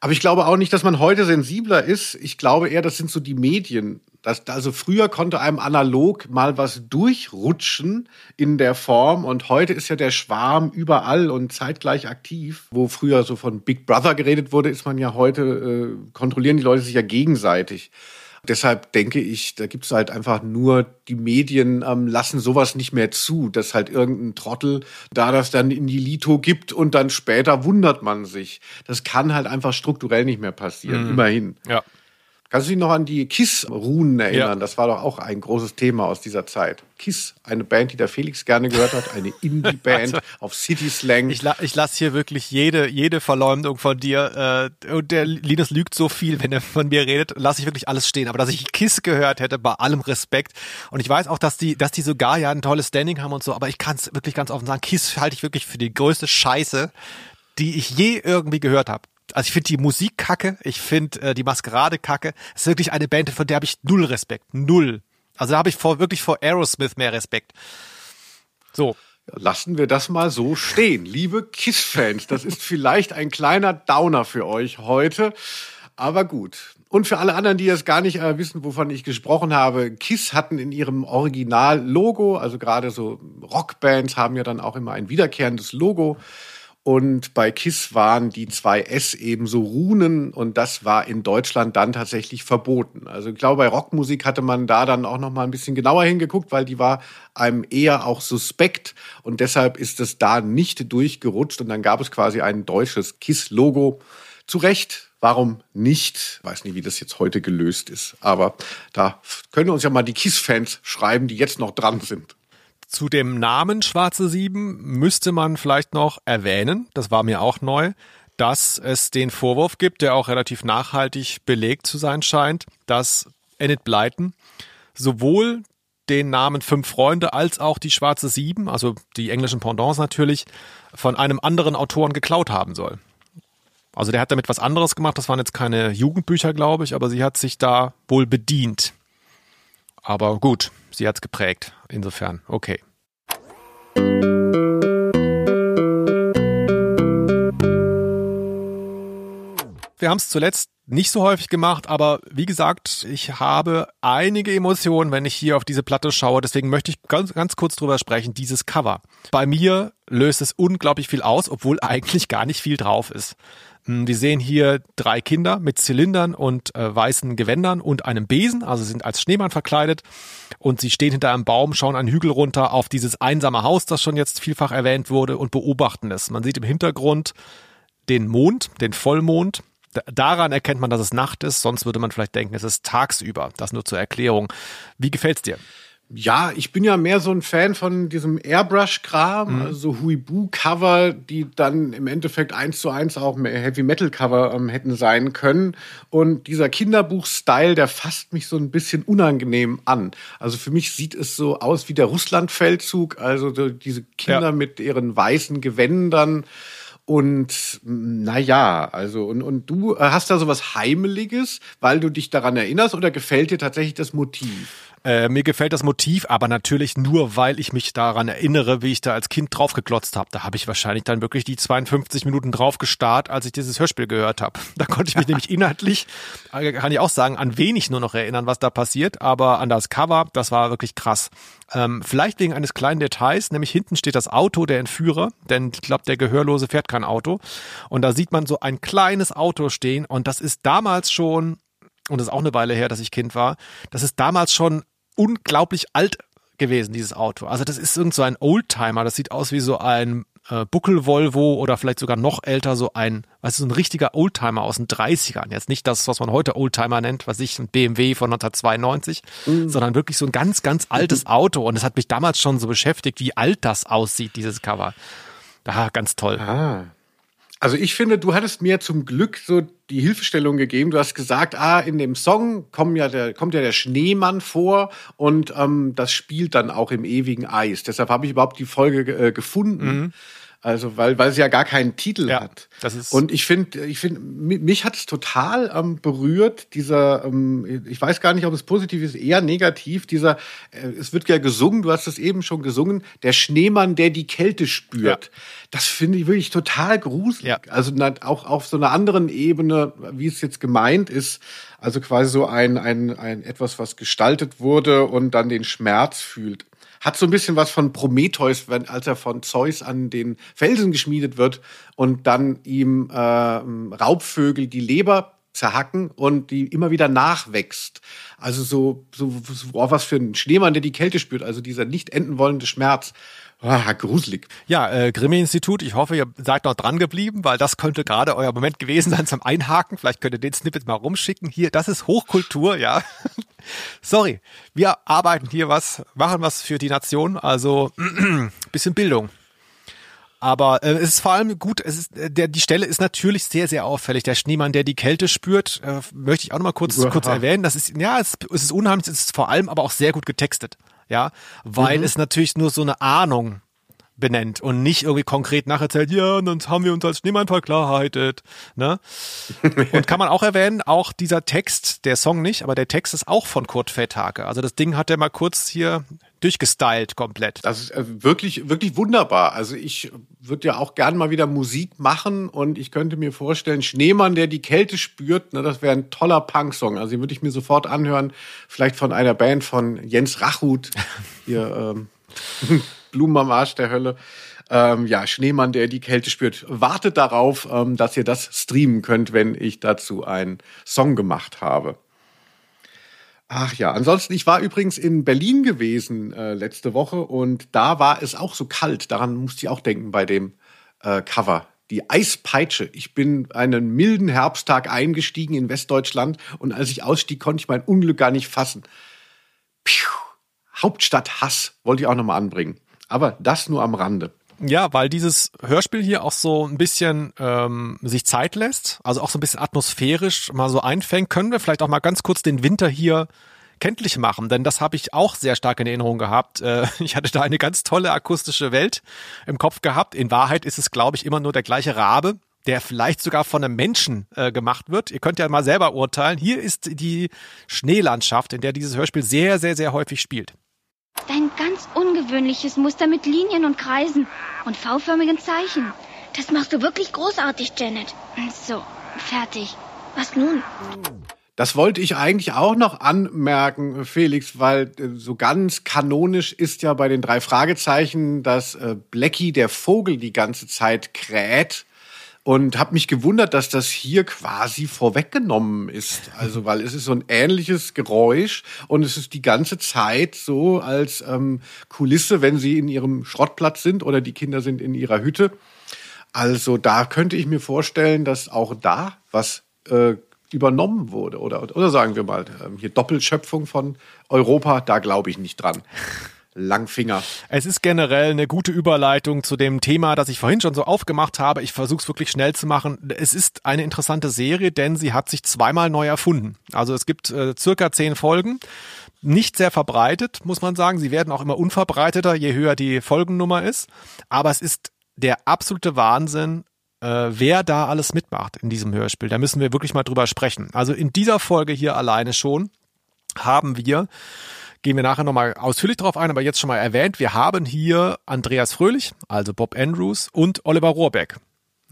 F: Aber ich glaube auch nicht, dass man heute sensibler ist. Ich glaube eher, das sind so die Medien. Das, also früher konnte einem analog mal was durchrutschen in der Form und heute ist ja der Schwarm überall und zeitgleich aktiv. Wo früher so von Big Brother geredet wurde, ist man ja heute, äh, kontrollieren die Leute sich ja gegenseitig. Deshalb denke ich, da gibt es halt einfach nur, die Medien ähm, lassen sowas nicht mehr zu, dass halt irgendein Trottel da das dann in die Lito gibt und dann später wundert man sich. Das kann halt einfach strukturell nicht mehr passieren,
A: Mhm.
F: immerhin.
A: Ja.
F: Kannst du dich noch an die KISS-Runen erinnern?
A: Ja.
F: Das war doch auch ein großes Thema aus dieser Zeit. KISS, eine Band, die der Felix gerne gehört hat, eine Indie-Band (laughs) auf City-Slang.
A: Ich, la ich lasse hier wirklich jede, jede Verleumdung von dir. Äh, und der Linus lügt so viel, wenn er von mir redet, lasse ich wirklich alles stehen. Aber dass ich Kiss gehört hätte, bei allem Respekt. Und ich weiß auch, dass die, dass die sogar ja ein tolles Standing haben und so. Aber ich kann es wirklich ganz offen sagen, Kiss halte ich wirklich für die größte Scheiße, die ich je irgendwie gehört habe. Also ich finde die Musik kacke, ich finde äh, die Maskerade kacke. Es ist wirklich eine Band, von der habe ich null Respekt. Null. Also da habe ich vor, wirklich vor Aerosmith mehr Respekt. So.
F: Lassen wir das mal so stehen. Liebe KISS-Fans, das ist vielleicht ein kleiner Downer für euch heute, aber gut. Und für alle anderen, die jetzt gar nicht äh, wissen, wovon ich gesprochen habe, KISS hatten in ihrem Original-Logo, also gerade so Rockbands haben ja dann auch immer ein wiederkehrendes Logo. Und bei KISS waren die zwei S eben so Runen und das war in Deutschland dann tatsächlich verboten. Also ich glaube, bei Rockmusik hatte man da dann auch noch mal ein bisschen genauer hingeguckt, weil die war einem eher auch suspekt und deshalb ist es da nicht durchgerutscht und dann gab es quasi ein deutsches KISS-Logo. Zu Recht, warum nicht? Weiß nicht, wie das jetzt heute gelöst ist, aber da können uns ja mal die KISS-Fans schreiben, die jetzt noch dran sind.
A: Zu dem Namen Schwarze Sieben müsste man vielleicht noch erwähnen, das war mir auch neu, dass es den Vorwurf gibt, der auch relativ nachhaltig belegt zu sein scheint, dass Enid Blyton sowohl den Namen Fünf Freunde als auch die Schwarze Sieben, also die englischen Pendants natürlich, von einem anderen Autoren geklaut haben soll. Also der hat damit was anderes gemacht, das waren jetzt keine Jugendbücher, glaube ich, aber sie hat sich da wohl bedient. Aber gut, sie hat's geprägt. Insofern, okay. Wir haben es zuletzt nicht so häufig gemacht, aber wie gesagt, ich habe einige Emotionen, wenn ich hier auf diese Platte schaue. Deswegen möchte ich ganz, ganz kurz drüber sprechen, dieses Cover. Bei mir löst es unglaublich viel aus, obwohl eigentlich gar nicht viel drauf ist. Hm, Wir sehen hier drei Kinder mit Zylindern und äh, weißen Gewändern und einem Besen, also sind als Schneemann verkleidet und sie stehen hinter einem Baum, schauen einen Hügel runter auf dieses einsame Haus, das schon jetzt vielfach erwähnt wurde und beobachten es. Man sieht im Hintergrund den Mond, den Vollmond. Da- Daran erkennt man, dass es Nacht ist, sonst würde man vielleicht denken, es ist tagsüber. Das nur zur Erklärung. Wie gefällt's dir?
F: Ja, ich bin ja mehr so ein Fan von diesem Airbrush-Kram,
A: Mhm.
F: also Huibu-Cover, die dann im Endeffekt eins zu eins auch Heavy-Metal-Cover ähm, hätten sein können. Und dieser Kinderbuch-Style, der fasst mich so ein bisschen unangenehm an. Also für mich sieht es so aus wie der Russland-Feldzug, also so diese Kinder
A: Ja.
F: mit ihren weißen Gewändern. Und naja, also und, und du äh, hast da sowas Heimeliges, weil du dich daran erinnerst oder gefällt dir tatsächlich das Motiv?
A: Äh, mir gefällt das Motiv, aber natürlich nur, weil ich mich daran erinnere, wie ich da als Kind draufgeklotzt habe. Da habe ich wahrscheinlich dann wirklich die 52 Minuten drauf gestarrt, als ich dieses Hörspiel gehört habe. (laughs) Da konnte ich mich nämlich inhaltlich, äh, kann ich auch sagen, an wenig nur noch erinnern, was da passiert, aber an das Cover, das war wirklich krass. Ähm, vielleicht wegen eines kleinen Details, nämlich hinten steht das Auto der Entführer, denn ich glaube, der Gehörlose fährt kein Auto. Und da sieht man so ein kleines Auto stehen und das ist damals schon und das ist auch eine Weile her, dass ich Kind war, das ist damals schon unglaublich alt gewesen, dieses Auto. Also das ist irgend so ein Oldtimer, das sieht aus wie so ein äh, Buckel-Volvo oder vielleicht sogar noch älter, so ein, weißt du, so ein richtiger Oldtimer aus den 30ern. Jetzt nicht das, was man heute Oldtimer nennt, was ich, ein BMW von 1992, sondern wirklich so ein ganz, ganz altes (laughs) Auto. Und es hat mich damals schon so beschäftigt, wie alt das aussieht, dieses Cover. Ah, ganz toll.
F: Ah. Also ich finde, du hattest mir zum Glück so die Hilfestellung gegeben. Du hast gesagt, ah, in dem Song kommt ja der, kommt ja der Schneemann vor und ähm, das spielt dann auch im ewigen Eis. Deshalb habe ich überhaupt die Folge äh, gefunden. Also, weil, weil sie ja gar keinen Titel
A: Ja,
F: hat.
A: das ist-
F: Und ich finde, ich finde, mi- mich hat es total ähm, berührt, dieser, ähm, ich weiß gar nicht, ob es positiv ist, eher negativ, dieser, äh, es wird ja gesungen, du hast es eben schon gesungen, der Schneemann, der die Kälte spürt. Das finde ich wirklich total gruselig.
A: Ja.
F: Also auch auf so einer anderen Ebene, wie es jetzt gemeint ist, also quasi so ein, ein, ein etwas, was gestaltet wurde und dann den Schmerz fühlt. Hat so ein bisschen was von Prometheus, wenn, als er von Zeus an den Felsen geschmiedet wird und dann ihm äh, Raubvögel die Leber zerhacken und die immer wieder nachwächst. Also so, so, so oh, was für ein Schneemann, der die Kälte spürt, also dieser nicht enden wollende Schmerz. Ah, gruselig.
A: Ja, äh, Grimme-Institut, ich hoffe, ihr seid noch dran geblieben, weil das könnte gerade euer Moment gewesen sein zum Einhaken. Vielleicht könnt ihr den Snippet mal rumschicken. Hier, das ist Hochkultur, ja. (laughs) Sorry, wir arbeiten hier was, machen was für die Nation, also (clears throat) bisschen Bildung. Aber äh, es ist vor allem gut, es ist, äh, der, die Stelle ist natürlich sehr, sehr auffällig. Der Schneemann, der die Kälte spürt, äh, möchte ich auch noch mal kurz,
F: Uah.
A: kurz erwähnen. Das ist, ja, es, es ist unheimlich, es ist vor allem aber auch sehr gut getextet. Ja, weil es natürlich nur so eine Ahnung benennt und nicht irgendwie konkret nacherzählt, ja, und dann haben wir uns als Schneemann verklarheitet. Ne? (laughs) Und kann man auch erwähnen, auch dieser Text, der Song nicht, aber der Text ist auch von Kurt Feldhake. Also das Ding hat er mal kurz hier durchgestylt komplett.
F: Das ist äh, wirklich, wirklich wunderbar. Also ich würde ja auch gern mal wieder Musik machen und ich könnte mir vorstellen, Schneemann, der die Kälte spürt, ne, das wäre ein toller Punksong. Also den würde ich mir sofort anhören, vielleicht von einer Band von Jens Rachut, (laughs) hier ähm, (laughs) Blumen am Arsch der Hölle. Ähm, ja, Schneemann, der die Kälte spürt. Wartet darauf, ähm, dass ihr das streamen könnt, wenn ich dazu einen Song gemacht habe. Ach ja, ansonsten, ich war übrigens in Berlin gewesen äh, letzte Woche und da war es auch so kalt. Daran musste ich auch denken bei dem äh, Cover. Die Eispeitsche. Ich bin einen milden Herbsttag eingestiegen in Westdeutschland und als ich ausstieg, konnte ich mein Unglück gar nicht fassen. Piu, Hauptstadt Hass wollte ich auch nochmal anbringen. Aber das nur am Rande.
A: Ja, weil dieses Hörspiel hier auch so ein bisschen ähm, sich Zeit lässt, also auch so ein bisschen atmosphärisch mal so einfängt, können wir vielleicht auch mal ganz kurz den Winter hier kenntlich machen, denn das habe ich auch sehr stark in Erinnerung gehabt. Äh, (laughs) ich hatte da eine ganz tolle akustische Welt im Kopf gehabt. In Wahrheit ist es, glaube ich, immer nur der gleiche Rabe, der vielleicht sogar von einem Menschen äh, gemacht wird. Ihr könnt ja mal selber urteilen. Hier ist die Schneelandschaft, in der dieses Hörspiel sehr, sehr, sehr häufig spielt.
G: Ein ganz ungewöhnliches Muster mit Linien und Kreisen und V-förmigen Zeichen.
C: Das machst du wirklich großartig, Janet.
G: So, fertig.
C: Was nun?
F: Das wollte ich eigentlich auch noch anmerken, Felix, weil äh, so ganz kanonisch ist ja bei den drei Fragezeichen, dass äh, Blackie der Vogel die ganze Zeit kräht. Und habe mich gewundert, dass das hier quasi vorweggenommen ist. Also, weil es ist so ein ähnliches Geräusch und es ist die ganze Zeit so als ähm, Kulisse, wenn sie in ihrem Schrottplatz sind oder die Kinder sind in ihrer Hütte. Also da könnte ich mir vorstellen, dass auch da was äh, übernommen wurde. Oder, oder sagen wir mal, ähm, hier Doppelschöpfung von Europa, da glaube ich nicht dran. Langfinger.
A: Es ist generell eine gute Überleitung zu dem Thema, das ich vorhin schon so aufgemacht habe. Ich versuche es wirklich schnell zu machen. Es ist eine interessante Serie, denn sie hat sich zweimal neu erfunden. Also es gibt äh, circa zehn Folgen. Nicht sehr verbreitet, muss man sagen. Sie werden auch immer unverbreiteter, je höher die Folgennummer ist. Aber es ist der absolute Wahnsinn, äh, wer da alles mitmacht in diesem Hörspiel. Da müssen wir wirklich mal drüber sprechen. Also in dieser Folge hier alleine schon haben wir gehen wir nachher nochmal ausführlich drauf ein, aber jetzt schon mal erwähnt, wir haben hier Andreas Fröhlich, also Bob Andrews und Oliver Rohrbeck.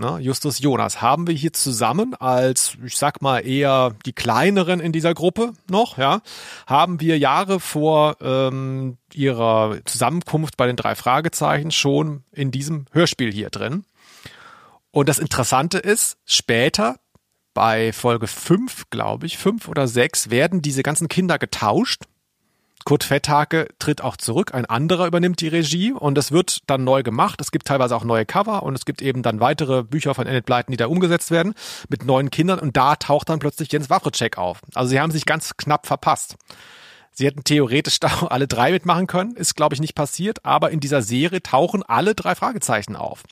A: Ne, Justus Jonas haben wir hier zusammen als, ich sag mal, eher die kleineren in dieser Gruppe noch, ja, haben wir Jahre vor ähm, ihrer Zusammenkunft bei den drei Fragezeichen schon in diesem Hörspiel hier drin. Und das Interessante ist, später, bei Folge 5, glaube ich, 5 oder 6, werden diese ganzen Kinder getauscht. Kurt Fetthake tritt auch zurück, ein anderer übernimmt die Regie und es wird dann neu gemacht. Es gibt teilweise auch neue Cover und es gibt eben dann weitere Bücher von Enid Blyton, die da umgesetzt werden mit neuen Kindern und da taucht dann plötzlich Jens Wawrczyk auf. Also sie haben sich ganz knapp verpasst. Sie hätten theoretisch (laughs) da alle drei mitmachen können, ist glaube ich nicht passiert, aber in dieser Serie tauchen alle drei Fragezeichen auf.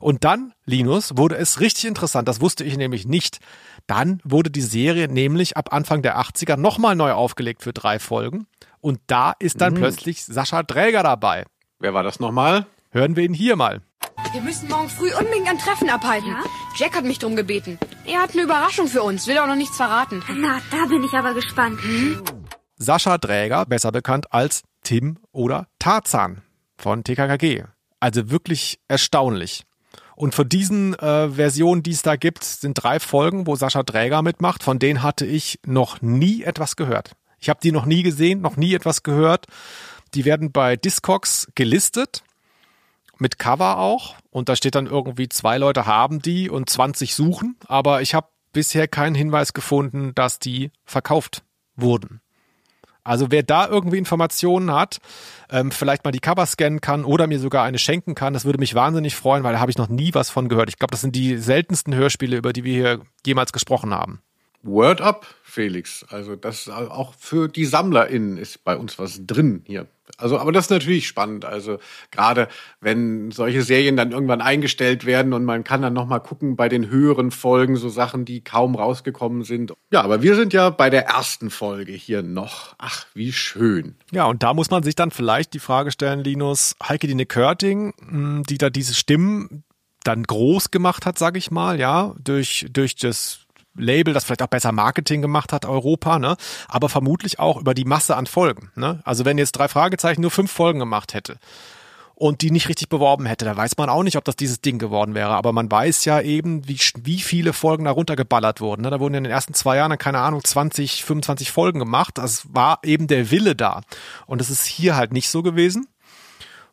A: Und dann, Linus, wurde es richtig interessant, das wusste ich nämlich nicht. Dann wurde die Serie nämlich ab Anfang der 80er nochmal neu aufgelegt für drei Folgen. Und da ist dann plötzlich Sascha Dräger dabei.
F: Wer war das nochmal?
A: Hören wir ihn hier mal.
E: Wir müssen morgen früh unbedingt ein Treffen abhalten.
G: Ja?
E: Jack hat mich drum gebeten. Er hat eine Überraschung für uns, will auch noch nichts verraten.
G: Na, da bin ich aber gespannt.
A: Sascha Dräger, besser bekannt als Tim oder Tarzan von TKKG. Also wirklich erstaunlich. Und von diesen äh, Versionen, die es da gibt, sind drei Folgen, wo Sascha Dräger mitmacht. Von denen hatte ich noch nie etwas gehört. Ich habe die noch nie gesehen, noch nie etwas gehört. Die werden bei Discogs gelistet, mit Cover auch. Und da steht dann irgendwie, zwei Leute haben die und 20 suchen. Aber ich habe bisher keinen Hinweis gefunden, dass die verkauft wurden. Also wer da irgendwie Informationen hat, ähm, vielleicht mal die Cover scannen kann oder mir sogar eine schenken kann, das würde mich wahnsinnig freuen, weil da habe ich noch nie was von gehört. Ich glaube, das sind die seltensten Hörspiele, über die wir hier jemals gesprochen haben.
F: Word up, Felix. Also das auch für die SammlerInnen ist bei uns was drin hier. Also, aber das ist natürlich spannend. Also gerade wenn solche Serien dann irgendwann eingestellt werden und man kann dann noch mal gucken bei den höheren Folgen so Sachen, die kaum rausgekommen sind. Ja, aber wir sind ja bei der ersten Folge hier noch. Ach, wie schön.
A: Ja, und da muss man sich dann vielleicht die Frage stellen, Linus, Heike Dine Körting, mh, die da diese Stimmen dann groß gemacht hat, sage ich mal, ja, durch durch das Label, das vielleicht auch besser Marketing gemacht hat, Europa, ne? aber vermutlich auch über die Masse an Folgen. Ne? Also wenn jetzt drei Fragezeichen nur fünf Folgen gemacht hätte und die nicht richtig beworben hätte, da weiß man auch nicht, ob das dieses Ding geworden wäre. Aber man weiß ja eben, wie, wie viele Folgen da runtergeballert wurden. Ne? Da wurden in den ersten zwei Jahren, keine Ahnung, 20, 25 Folgen gemacht. Das war eben der Wille da. Und das ist hier halt nicht so gewesen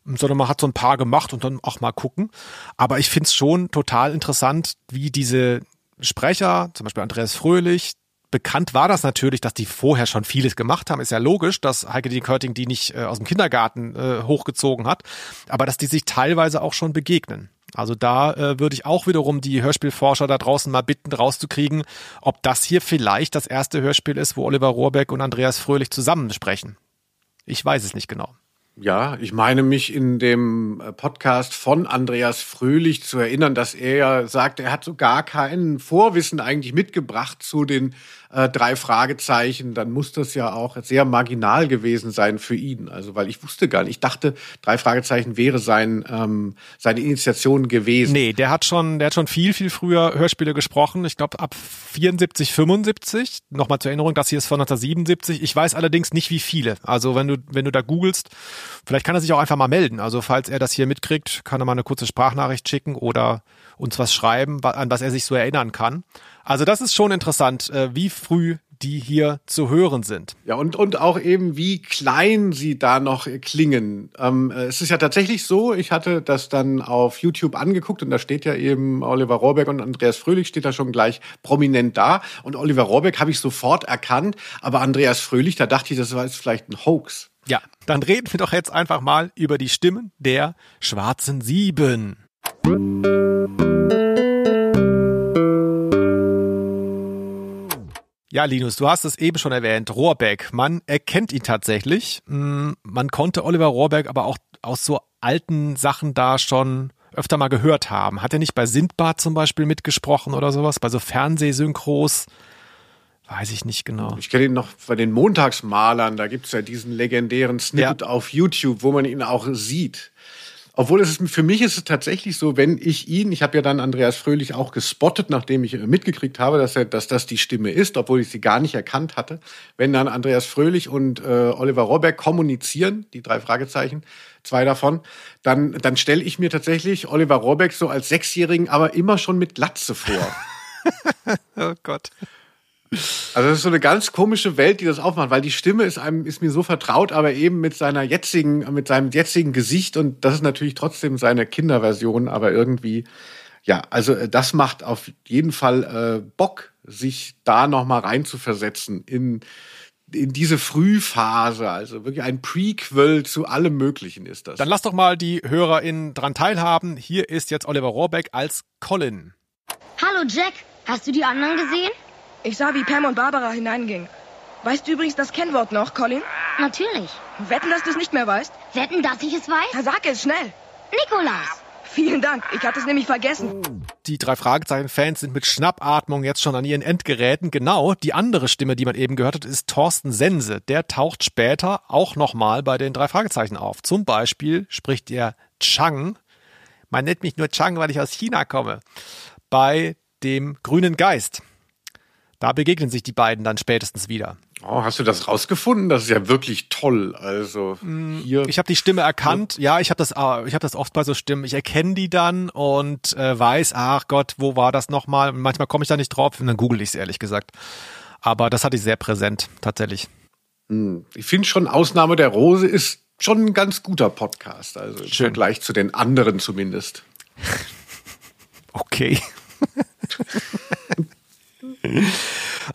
A: sondern man hat so ein paar gemacht und dann auch mal gucken. Aber ich find's schon total interessant, wie diese Sprecher, zum Beispiel Andreas Fröhlich, bekannt war das natürlich, dass die vorher schon vieles gemacht haben. Ist ja logisch, dass Heike D. Körting die nicht äh, aus dem Kindergarten äh, hochgezogen hat, aber dass die sich teilweise auch schon begegnen. Also da äh, würde ich auch wiederum die Hörspielforscher da draußen mal bitten, rauszukriegen, ob das hier vielleicht das erste Hörspiel ist, wo Oliver Rohrbeck und Andreas Fröhlich zusammen sprechen. Ich weiß es nicht genau.
F: Ja, ich meine mich in dem äh, Podcast von Andreas Fröhlich zu erinnern, dass er ja sagt, er hat so gar kein Vorwissen eigentlich mitgebracht zu den äh, drei Fragezeichen. Dann muss das ja auch sehr marginal gewesen sein für ihn. Also, weil ich wusste gar nicht, ich dachte, drei Fragezeichen wäre sein, ähm, seine Initiation gewesen.
A: Nee, der hat schon, der hat schon viel, viel früher Hörspiele gesprochen. Ich glaube ab 74, 75. Nochmal zur Erinnerung, das hier ist von 1977. Ich weiß allerdings nicht, wie viele. Also, wenn du, wenn du da googelst, Vielleicht kann er sich auch einfach mal melden. Also falls er das hier mitkriegt, kann er mal eine kurze Sprachnachricht schicken oder uns was schreiben, an was er sich so erinnern kann. Also das ist schon interessant, äh, wie früh die hier zu hören sind.
F: Ja, und, und auch eben, wie klein sie da noch klingen. Ähm, es ist ja tatsächlich so, ich hatte das dann auf YouTube angeguckt und da steht ja eben Oliver Rohrbeck und Andreas Fröhlich steht da schon gleich prominent da. Und Oliver Rohrbeck habe ich sofort erkannt, aber Andreas Fröhlich, da dachte ich, das war jetzt vielleicht ein Hoax.
A: Ja, dann reden wir doch jetzt einfach mal über die Stimmen der schwarzen Sieben. Ja, Linus, du hast es eben schon erwähnt, Rohrbeck. Man erkennt ihn tatsächlich. Mm, man konnte Oliver Rohrbeck aber auch aus so alten Sachen da schon öfter mal gehört haben. Hat er nicht bei Sindbad zum Beispiel mitgesprochen oder sowas? Bei so Fernsehsynchros? Weiß ich nicht genau.
F: Ich kenne ihn noch bei den Montagsmalern. Da gibt es ja diesen legendären Snippet
A: Ja.
F: auf YouTube, wo man ihn auch sieht. Obwohl es ist, für mich ist es tatsächlich so, wenn ich ihn, ich habe ja dann Andreas Fröhlich auch gespottet, nachdem ich äh, mitgekriegt habe, dass, er, dass das die Stimme ist, obwohl ich sie gar nicht erkannt hatte. Wenn dann Andreas Fröhlich und äh, Oliver Rohrbeck kommunizieren, die drei Fragezeichen, zwei davon, dann, dann stelle ich mir tatsächlich Oliver Rohrbeck so als Sechsjährigen, aber immer schon mit Glatze vor. (laughs)
A: Oh Gott.
F: Also das ist so eine ganz komische Welt, die das aufmacht, weil die Stimme ist einem ist mir so vertraut, aber eben mit seiner jetzigen mit seinem jetzigen Gesicht und das ist natürlich trotzdem seine Kinderversion, aber irgendwie ja, also äh, das macht auf jeden Fall äh, Bock, sich da noch mal reinzuversetzen in in diese Frühphase, also wirklich ein Prequel zu allem Möglichen ist das.
A: Dann lass doch mal die HörerInnen dran teilhaben. Hier ist jetzt Oliver Rohrbeck als Colin.
C: Hallo Jack, hast du die anderen gesehen?
E: Ich sah, wie Pam und Barbara hineingingen. Weißt du übrigens das Kennwort noch, Colin?
C: Natürlich.
E: Wetten, dass du es nicht mehr weißt?
C: Wetten, dass ich es weiß?
E: Na, sag es schnell.
C: Nikolaus.
E: Vielen Dank, ich hatte es nämlich vergessen.
A: Die drei Fragezeichen-Fans sind mit Schnappatmung jetzt schon an ihren Endgeräten. Genau, die andere Stimme, die man eben gehört hat, ist Thorsten Sense. Der taucht später auch nochmal bei den drei Fragezeichen auf. Zum Beispiel spricht er Chang, Man nennt mich nur Chang, weil ich aus China komme. Bei dem grünen Geist. Da begegnen sich die beiden dann spätestens wieder.
F: Oh, hast du das rausgefunden? Das ist ja wirklich toll. Also hier.
A: Ich habe die Stimme erkannt. Ja, ich habe das, äh, ich habe das oft bei so Stimmen. Ich erkenne die dann und äh, weiß, ach Gott, wo war das nochmal? Und manchmal komme ich da nicht drauf und dann google ich es ehrlich gesagt. Aber das hatte ich sehr präsent tatsächlich.
F: Ich finde schon, Ausnahme der Rose ist schon ein ganz guter Podcast. Also im
A: Schön.
F: Vergleich zu den anderen zumindest. (laughs)
A: Okay. (laughs)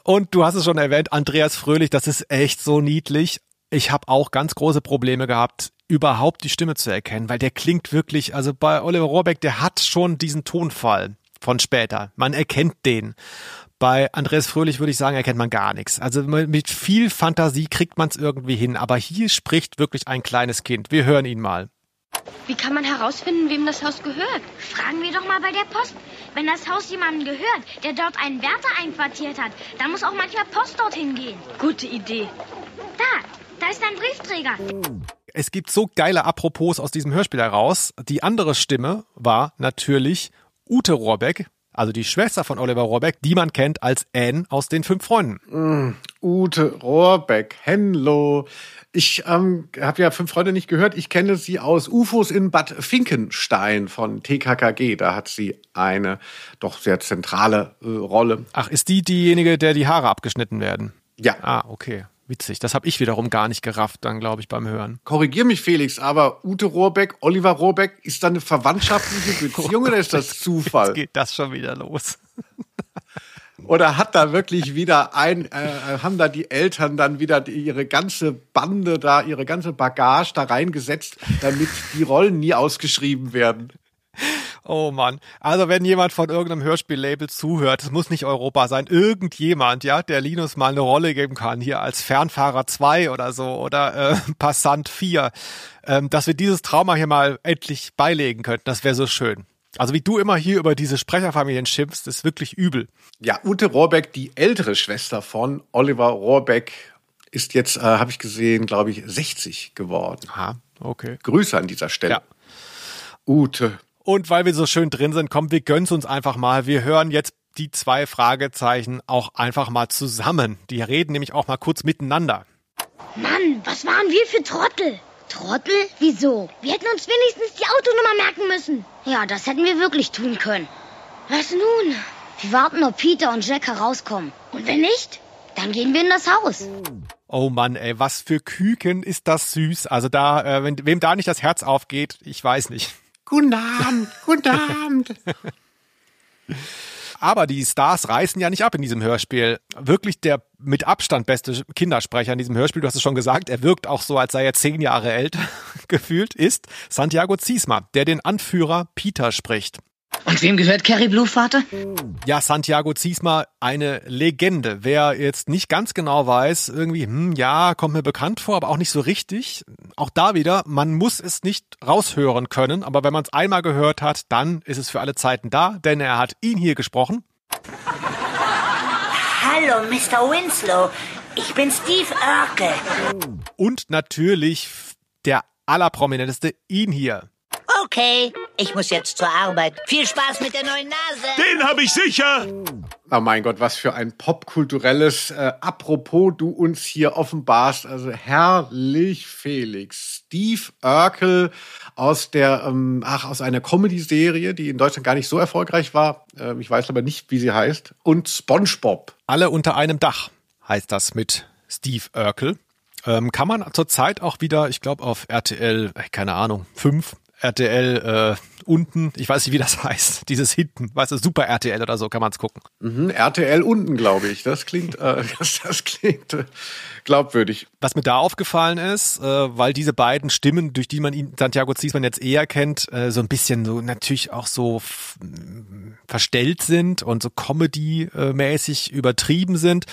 A: Und du hast es schon erwähnt, Andreas Fröhlich, das ist echt so niedlich. Ich habe auch ganz große Probleme gehabt, überhaupt die Stimme zu erkennen, weil der klingt wirklich, also bei Oliver Rohrbeck, der hat schon diesen Tonfall von später. Man erkennt den. Bei Andreas Fröhlich würde ich sagen, erkennt man gar nichts. Also mit viel Fantasie kriegt man es irgendwie hin. Aber hier spricht wirklich ein kleines Kind. Wir hören ihn mal.
G: Wie kann man herausfinden, wem das Haus gehört?
C: Fragen wir doch mal bei der Post. Wenn das Haus jemandem gehört, der dort einen Wärter einquartiert hat, dann muss auch manchmal Post dorthin gehen.
G: Gute Idee.
C: Da, da ist ein Briefträger.
A: Es gibt so geile Apropos aus diesem Hörspiel heraus. Die andere Stimme war natürlich Ute Rohrbeck, also die Schwester von Oliver Rohrbeck, die man kennt als Anne aus den Fünf Freunden.
F: Ute Rohrbeck, Henlo. Ich ähm, habe ja fünf Freunde nicht gehört. Ich kenne sie aus UFOs in Bad Finkenstein von TKKG. Da hat sie eine doch sehr zentrale äh, Rolle.
A: Ach, ist die diejenige, der die Haare abgeschnitten werden?
F: Ja,
A: Ah, okay. Witzig. Das habe ich wiederum gar nicht gerafft, dann glaube ich beim Hören.
F: korrigier mich, Felix, aber Ute Rohrbeck, Oliver Rohrbeck, ist da eine verwandtschaftliche (laughs) Beziehung oder ist das Zufall?
A: Jetzt geht das schon wieder los. (laughs)
F: Oder hat da wirklich wieder ein, äh, haben da die Eltern dann wieder die, ihre ganze Bande da, ihre ganze Bagage da reingesetzt, damit die Rollen nie ausgeschrieben werden?
A: Oh Mann. Also wenn jemand von irgendeinem Hörspiellabel zuhört, es muss nicht Europa sein, irgendjemand, ja, der Linus mal eine Rolle geben kann, hier als Fernfahrer 2 oder so oder äh, (laughs) Passant 4, ähm, dass wir dieses Trauma hier mal endlich beilegen könnten, das wäre so schön. Also wie du immer hier über diese Sprecherfamilien schimpfst, ist wirklich übel.
F: Ja, Ute Rohrbeck, die ältere Schwester von Oliver Rohrbeck, ist jetzt, äh, habe ich gesehen, glaube ich, 60 geworden.
A: Aha, okay.
F: Grüße an dieser Stelle.
A: Ja.
F: Ute.
A: Und weil wir so schön drin sind, komm, wir gönnen's uns einfach mal. Wir hören jetzt die zwei Fragezeichen auch einfach mal zusammen. Die reden nämlich auch mal kurz miteinander.
C: Mann, was waren wir für Trottel? Trottel? Wieso? Wir hätten uns wenigstens die Autonummer merken müssen. Ja, das hätten wir wirklich tun können. Was nun? Wir warten, ob Peter und Jack herauskommen. Und wenn nicht, dann gehen wir in das Haus.
A: Oh Mann, ey, was für Küken ist das süß. Also da, äh, wenn, wem da nicht das Herz aufgeht, ich weiß nicht.
F: Guten Abend, guten Abend. (laughs)
A: Aber die Stars reißen ja nicht ab in diesem Hörspiel. Wirklich der mit Abstand beste Kindersprecher in diesem Hörspiel, du hast es schon gesagt, er wirkt auch so, als sei er zehn Jahre älter (laughs) gefühlt, ist Santiago Ziesma, der den Anführer Peter spricht.
D: Und wem gehört Carrie Blue, Vater?
A: Ja, Santiago Ziesma, eine Legende. Wer jetzt nicht ganz genau weiß, irgendwie, hm, ja, kommt mir bekannt vor, aber auch nicht so richtig. Auch da wieder, man muss es nicht raushören können, aber wenn man es einmal gehört hat, dann ist es für alle Zeiten da, denn er hat ihn hier gesprochen.
H: Hallo, Mr. Winslow. Ich bin Steve Urkel.
A: Und natürlich der allerprominenteste ihn hier.
H: Okay, ich muss jetzt zur Arbeit. Viel Spaß mit der neuen Nase.
I: Den habe ich sicher.
F: Oh mein Gott, was für ein popkulturelles äh, Apropos du uns hier offenbarst. Also herrlich, Felix. Steve Urkel aus der, ähm, ach, aus einer Comedy-Serie, die in Deutschland gar nicht so erfolgreich war. Ähm, ich weiß aber nicht, wie sie heißt. Und SpongeBob.
A: Alle unter einem Dach heißt das mit Steve Urkel. Ähm, kann man zurzeit auch wieder, ich glaube, auf RTL, äh, keine Ahnung, 5, RTL äh, unten, ich weiß nicht, wie das (laughs) heißt, dieses hinten, weißt du, Super RTL oder so, kann man es gucken.
F: Mhm, RTL unten, glaube ich. Das klingt, äh, (laughs) das, das klingt äh, glaubwürdig.
A: Was mir da aufgefallen ist, äh, weil diese beiden Stimmen, durch die man ihn, Santiago Ziesmann jetzt eher kennt, äh, so ein bisschen so natürlich auch so verstellt sind und so Comedy-mäßig übertrieben sind.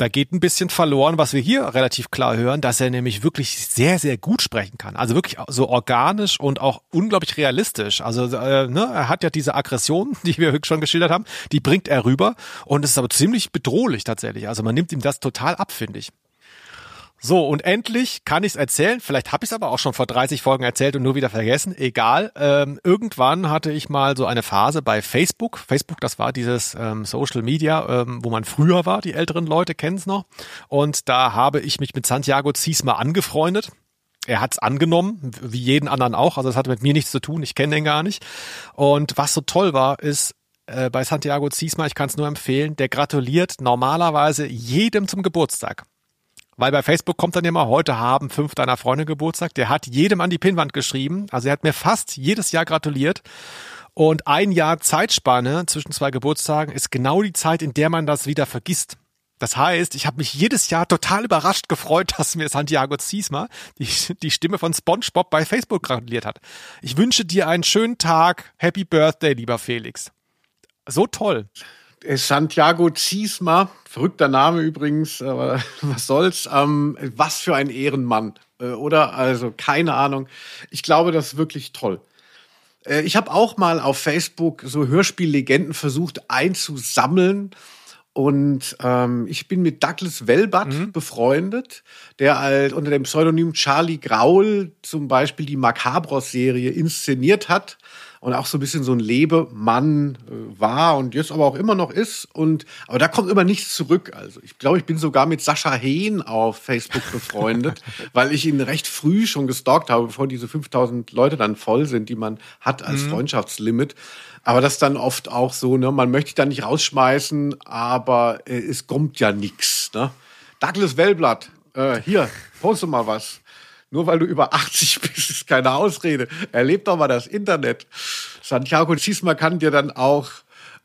A: Da geht ein bisschen verloren, was wir hier relativ klar hören, dass er nämlich wirklich sehr, sehr gut sprechen kann. Also wirklich so organisch und auch unglaublich realistisch. Also äh, ne, er hat ja diese Aggression, (laughs) die wir schon geschildert haben, die bringt er rüber und es ist aber ziemlich bedrohlich tatsächlich. Also man nimmt ihm das total ab, finde ich. So, und endlich kann ich es erzählen. Vielleicht habe ich es aber auch schon vor 30 Folgen erzählt und nur wieder vergessen. Egal. Ähm, irgendwann hatte ich mal so eine Phase bei Facebook. Facebook, das war dieses ähm, Social Media, ähm, wo man früher war. Die älteren Leute kennen es noch. Und da habe ich mich mit Santiago Ziesma angefreundet. Er hat's angenommen, wie jeden anderen auch. Also das hatte mit mir nichts zu tun. Ich kenne den gar nicht. Und was so toll war, ist, äh, bei Santiago Ziesma, ich kann es nur empfehlen, der gratuliert normalerweise jedem zum Geburtstag. Weil bei Facebook kommt dann immer, heute haben fünf deiner Freunde Geburtstag. Der hat jedem an die Pinnwand geschrieben. Also er hat mir fast jedes Jahr gratuliert. Und ein Jahr Zeitspanne zwischen zwei Geburtstagen ist genau die Zeit, in der man das wieder vergisst. Das heißt, ich habe mich jedes Jahr total überrascht gefreut, (laughs) dass mir Santiago Ziesma, die, die Stimme von SpongeBob, bei Facebook gratuliert hat. Ich wünsche dir einen schönen Tag. Happy Birthday, lieber Felix. So toll.
F: Santiago Ziesma, verrückter Name übrigens, aber (laughs) was soll's. Ähm, was für ein Ehrenmann, äh, oder? Also keine Ahnung. Ich glaube, das ist wirklich toll. Äh, ich habe auch mal auf Facebook so Hörspiellegenden versucht einzusammeln. Und ähm, ich bin mit Douglas Welbert mhm. befreundet, der halt unter dem Pseudonym Charlie Graul zum Beispiel die Macabros-Serie inszeniert hat und auch so ein bisschen so ein Lebemann äh, war und jetzt aber auch immer noch ist. Und aber da kommt immer nichts zurück. Also ich glaube, ich bin sogar mit Sascha Hehn auf Facebook befreundet, (laughs) weil ich ihn recht früh schon gestalkt habe, bevor diese 5000 Leute dann voll sind, die man hat als mhm. Freundschaftslimit. Aber das dann oft auch so, ne, man möchte da nicht rausschmeißen, aber äh, es kommt ja nichts. Ne? Douglas Wellblatt, äh, hier, poste mal was. Nur weil du über 80 bist, ist keine Ausrede. Erleb doch mal das Internet. Santiago Ziesma kann dir dann auch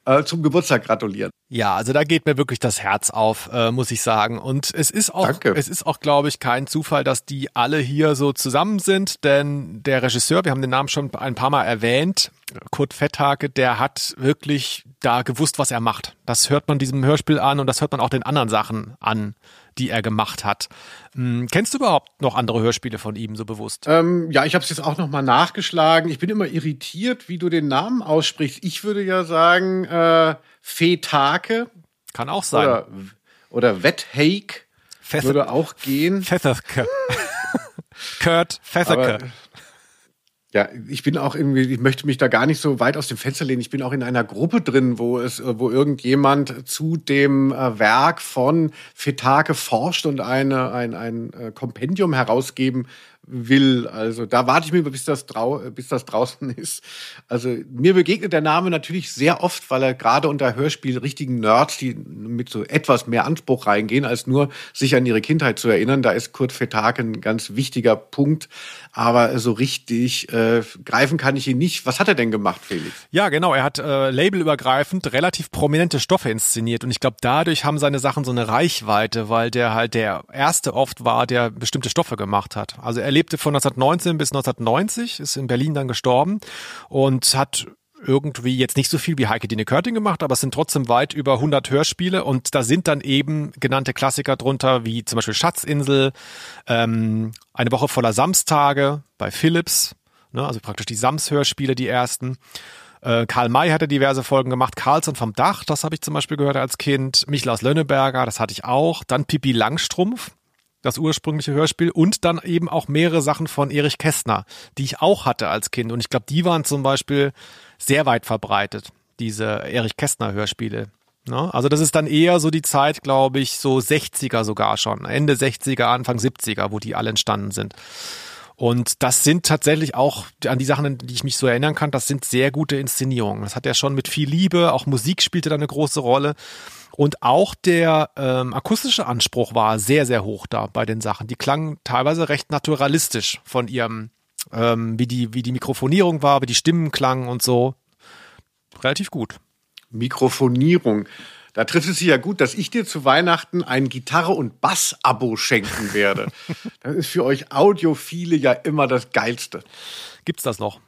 F: äh, zum Geburtstag gratulieren.
A: Ja, also da geht mir wirklich das Herz auf, äh, muss ich sagen. Und es ist auch, Danke. es ist auch, glaube ich, kein Zufall, dass die alle hier so zusammen sind, denn der Regisseur, wir haben den Namen schon ein paar Mal erwähnt, Kurt Fetthake, der hat wirklich da gewusst, was er macht. Das hört man diesem Hörspiel an und das hört man auch den anderen Sachen an, die er gemacht hat. Hm, kennst du überhaupt noch andere Hörspiele von ihm so bewusst?
F: Ähm, ja, ich habe es jetzt auch noch mal nachgeschlagen. Ich bin immer irritiert, wie du den Namen aussprichst. Ich würde ja sagen äh, Fetake.
A: Kann auch sein.
F: Oder, oder Wetthake würde auch gehen.
A: Fetherke. Kurt Fetherke.
F: Ja, ich bin auch irgendwie, ich möchte mich da gar nicht so weit aus dem Fenster lehnen. Ich bin auch in einer Gruppe drin, wo es, wo irgendjemand zu dem äh, Werk von Fetake forscht und eine, ein, ein äh, Kompendium herausgeben will. Also da warte ich mir, bis das, drau bis das draußen (laughs) ist. Also mir begegnet der Name natürlich sehr oft, weil er gerade unter Hörspiel richtigen Nerds, die mit so etwas mehr Anspruch reingehen, als nur sich an ihre Kindheit zu erinnern. Da ist Kurt Fetake ein ganz wichtiger Punkt. Aber so richtig äh, greifen kann ich ihn nicht. Was hat er denn gemacht, Felix?
A: Ja, genau. Er hat äh, labelübergreifend relativ prominente Stoffe inszeniert. Und ich glaube, dadurch haben seine Sachen so eine Reichweite, weil der halt der erste oft war, der bestimmte Stoffe gemacht hat. Also er lebte von 1919 bis 1990, ist in Berlin dann gestorben und hat irgendwie jetzt nicht so viel wie Heike Dine Körting gemacht, aber es sind trotzdem weit über 100 Hörspiele und da sind dann eben genannte Klassiker drunter, wie zum Beispiel Schatzinsel, ähm, eine Woche voller Samstage bei Philips, ne, also praktisch die Sams-Hörspiele, die ersten. Äh, Karl May hatte diverse Folgen gemacht, Carlson vom Dach, das habe ich zum Beispiel gehört als Kind, Michlaus Lönneberger, das hatte ich auch, dann Pipi Langstrumpf, das ursprüngliche Hörspiel und dann eben auch mehrere Sachen von Erich Kästner, die ich auch hatte als Kind. Und ich glaube, die waren zum Beispiel sehr weit verbreitet, diese Erich Kästner Hörspiele. Ne? Also das ist dann eher so die Zeit, glaube ich, so 60er sogar schon, Ende 60er, Anfang 70er, wo die alle entstanden sind. Und das sind tatsächlich auch an die Sachen, die ich mich so erinnern kann, das sind sehr gute Inszenierungen. Das hat er schon mit viel Liebe, auch Musik spielte da eine große Rolle. Und auch der ähm, akustische Anspruch war sehr, sehr hoch da bei den Sachen. Die klangen teilweise recht naturalistisch von ihrem, ähm, wie, die, wie die Mikrofonierung war, wie die Stimmen klangen und so. Relativ gut.
F: Mikrofonierung. Da trifft es sich ja gut, dass ich dir zu Weihnachten ein Gitarre- und Bass-Abo schenken werde. (laughs) das ist für euch Audiophile ja immer das Geilste.
A: Gibt's das noch?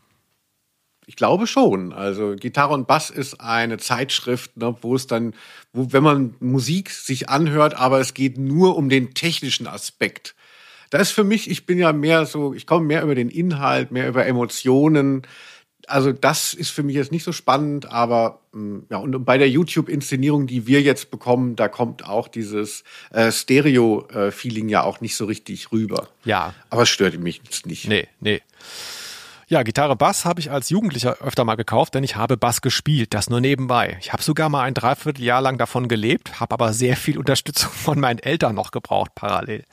F: Ich glaube schon. Also Gitarre und Bass ist eine Zeitschrift, ne, wo es dann, wo, wenn man Musik sich anhört, aber es geht nur um den technischen Aspekt. Da ist für mich, ich bin ja mehr so, ich komme mehr über den Inhalt, mehr über Emotionen. also das ist für mich jetzt nicht so spannend, aber mh, ja, und bei der YouTube-Inszenierung, die wir jetzt bekommen, da kommt auch dieses äh, Stereo-Feeling ja auch nicht so richtig rüber.
A: Ja.
F: Aber es stört mich jetzt nicht.
A: Nee, nee. Ja, Gitarre Bass habe ich als Jugendlicher öfter mal gekauft, denn ich habe Bass gespielt, das nur nebenbei. Ich habe sogar mal ein Dreivierteljahr lang davon gelebt, habe aber sehr viel Unterstützung (laughs) von meinen Eltern noch gebraucht parallel.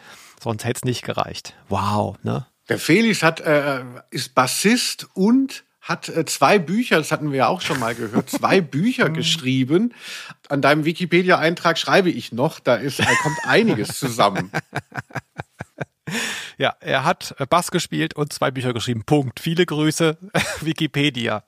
A: Sonst hätte es nicht gereicht. Wow, ne?
F: Der Felix hat, äh, ist Bassist und hat äh, zwei Bücher, das hatten wir ja auch schon mal gehört, (laughs) zwei Bücher geschrieben. An deinem Wikipedia-Eintrag schreibe ich noch, da ist, da kommt einiges zusammen. (laughs)
A: Ja, er hat äh, Bass gespielt und zwei Bücher geschrieben. Punkt. Viele Grüße, (laughs) Wikipedia.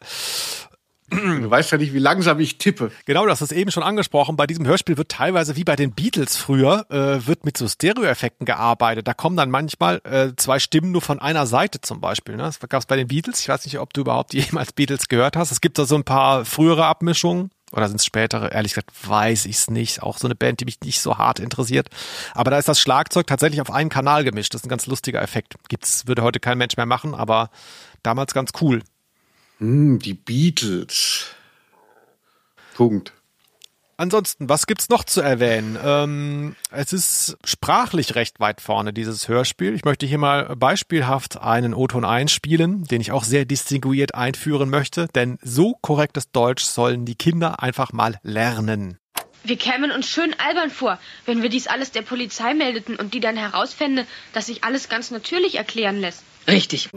F: Du weißt ja nicht, wie langsam ich tippe.
A: Genau, hast es eben schon angesprochen. Bei diesem Hörspiel wird teilweise wie bei den Beatles früher, äh, wird mit so Stereoeffekten gearbeitet. Da kommen dann manchmal äh, zwei Stimmen nur von einer Seite zum Beispiel. Ne? Das gab es bei den Beatles. Ich weiß nicht, ob du überhaupt jemals Beatles gehört hast. Es gibt da so ein paar frühere Abmischungen. Oder sind es spätere? Ehrlich gesagt, weiß ich es nicht. Auch so eine Band, die mich nicht so hart interessiert. Aber da ist das Schlagzeug tatsächlich auf einen Kanal gemischt. Das ist ein ganz lustiger Effekt. Gibt's, würde heute kein Mensch mehr machen, aber damals ganz cool.
F: Hm, die Beatles. Punkt.
A: Ansonsten, was gibt's noch zu erwähnen? Ähm, es ist sprachlich recht weit vorne, dieses Hörspiel. Ich möchte hier mal beispielhaft einen O-Ton einspielen, den ich auch sehr distinguiert einführen möchte, denn so korrektes Deutsch sollen die Kinder einfach mal lernen.
I: Wir kämen uns schön albern vor, wenn wir dies alles der Polizei meldeten und die dann herausfände, dass sich alles ganz natürlich erklären lässt.
D: Richtig.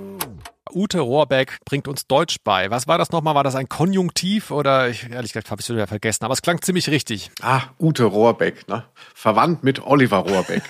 A: Ute Rohrbeck bringt uns Deutsch bei. Was war das nochmal? War das ein Konjunktiv oder ich, ehrlich gesagt habe ich es wieder vergessen, aber es klang ziemlich richtig.
F: Ah, Ute Rohrbeck, ne? Verwandt mit Oliver Rohrbeck.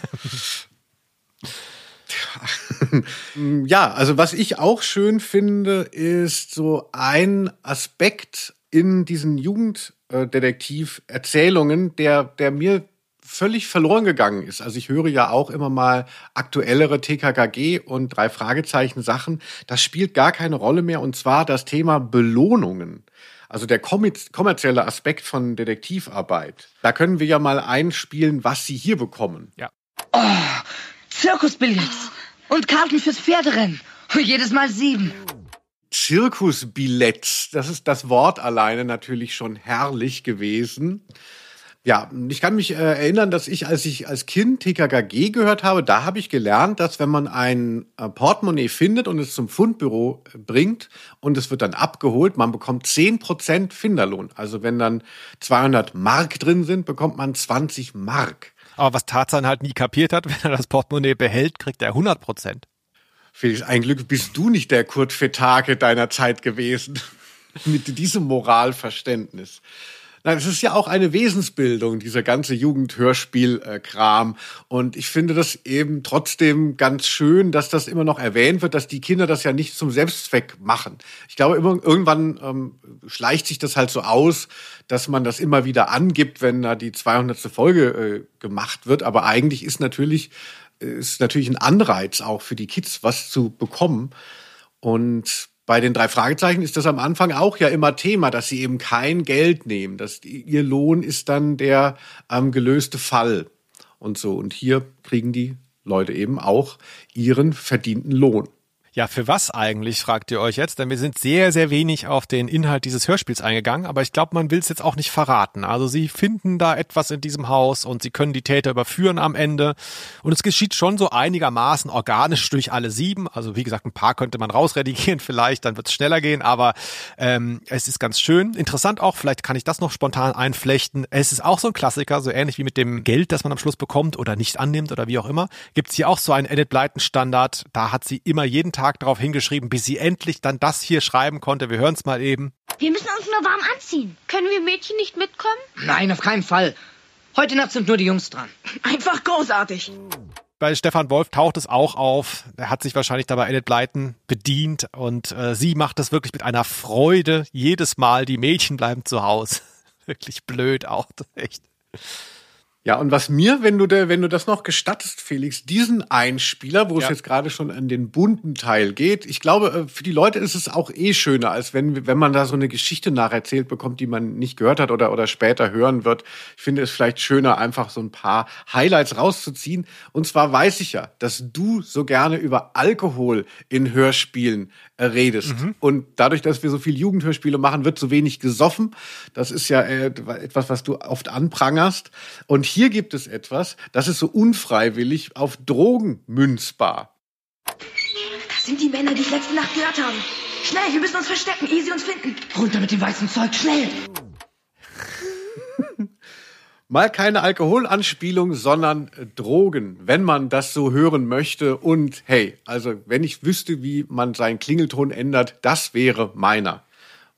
F: (laughs) ja, also was ich auch schön finde, ist so ein Aspekt in diesen Jugenddetektiv-Erzählungen, der, der mir völlig verloren gegangen ist. Also ich höre ja auch immer mal aktuellere TKKG und drei Fragezeichen Sachen. Das spielt gar keine Rolle mehr und zwar das Thema Belohnungen. Also der kommerzielle Aspekt von Detektivarbeit. Da können wir ja mal einspielen, was Sie hier bekommen.
A: Ja.
D: Oh, Zirkusbillets und Karten fürs Pferderennen. Jedes Mal sieben.
F: Zirkusbillets, das ist das Wort alleine natürlich schon herrlich gewesen. Ja, ich kann mich äh, erinnern, dass ich, als ich als Kind TKKG gehört habe, da habe ich gelernt, dass wenn man ein äh, Portemonnaie findet und es zum Fundbüro äh, bringt und es wird dann abgeholt, man bekommt 10% Finderlohn. Also wenn dann 200 Mark drin sind, bekommt man 20 Mark.
A: Aber was Tarzan halt nie kapiert hat, (laughs) wenn er das Portemonnaie behält, kriegt er 100 Prozent.
F: Felix, ein Glück bist du nicht der Kurt Fetake deiner Zeit gewesen. (laughs) Mit diesem Moralverständnis. Nein, es ist ja auch eine Wesensbildung, dieser ganze Jugendhörspiel-Kram. Und ich finde das eben trotzdem ganz schön, dass das immer noch erwähnt wird, dass die Kinder das ja nicht zum Selbstzweck machen. Ich glaube, immer, irgendwann ähm, schleicht sich das halt so aus, dass man das immer wieder angibt, wenn da die 200. Folge äh, gemacht wird. Aber eigentlich ist natürlich, ist natürlich ein Anreiz auch für die Kids, was zu bekommen. Und bei den drei Fragezeichen ist das am Anfang auch ja immer Thema, dass sie eben kein Geld nehmen. Dass die, ihr Lohn ist dann der ähm, gelöste Fall und so. Und hier kriegen die Leute eben auch ihren verdienten Lohn.
A: Ja, für was eigentlich, fragt ihr euch jetzt? Denn wir sind sehr, sehr wenig auf den Inhalt dieses Hörspiels eingegangen, aber ich glaube, man will es jetzt auch nicht verraten. Also sie finden da etwas in diesem Haus und sie können die Täter überführen am Ende. Und es geschieht schon so einigermaßen organisch durch alle sieben. Also wie gesagt, ein paar könnte man rausredigieren (laughs) vielleicht, dann wird es schneller gehen, aber ähm, es ist ganz schön. Interessant auch, vielleicht kann ich das noch spontan einflechten. Es ist auch so ein Klassiker, so ähnlich wie mit dem Geld, das man am Schluss bekommt oder nicht annimmt oder wie auch immer. Gibt es hier auch so einen Edit Blyton Standard. Da hat sie immer jeden Tag Tag darauf hingeschrieben, bis sie endlich dann das hier schreiben konnte. Wir hören es mal eben.
C: Wir müssen uns nur warm anziehen.
I: Können wir Mädchen nicht mitkommen?
D: Nein, auf keinen Fall. Heute Nacht sind nur die Jungs dran.
E: Einfach großartig.
A: Bei Stefan Wolf taucht es auch auf. Er hat sich wahrscheinlich dabei Enid Blyton bedient und äh, sie macht das wirklich mit einer Freude jedes Mal. Die Mädchen bleiben zu Hause. (laughs) wirklich blöd auch, (laughs) echt.
F: Ja, und was mir, wenn du, de, wenn du das noch gestattest, Felix, diesen Einspieler, wo
A: Ja.
F: es jetzt gerade schon an den bunten Teil geht, ich glaube, äh, für die Leute ist es auch eh schöner, als wenn, wenn man da so eine Geschichte nacherzählt bekommt, die man nicht gehört hat oder, oder später hören wird. Ich finde es vielleicht schöner, einfach so ein paar Highlights rauszuziehen. Und zwar weiß ich ja, dass du so gerne über Alkohol in Hörspielen äh, redest. Und dadurch, dass wir so viel Jugendhörspiele machen, wird so wenig gesoffen. Das ist ja äh, etwas, was du oft anprangerst. Und hier gibt es etwas, das ist so unfreiwillig auf Drogen münzbar.
E: Das sind die Männer, die ich letzte Nacht gehört habe. Schnell, wir müssen uns verstecken, ehe sie uns finden.
D: Runter mit dem weißen Zeug, schnell! (laughs)
F: Mal keine Alkoholanspielung, sondern Drogen, wenn man das so hören möchte. Und hey, also wenn ich wüsste, wie man seinen Klingelton ändert, das wäre meiner.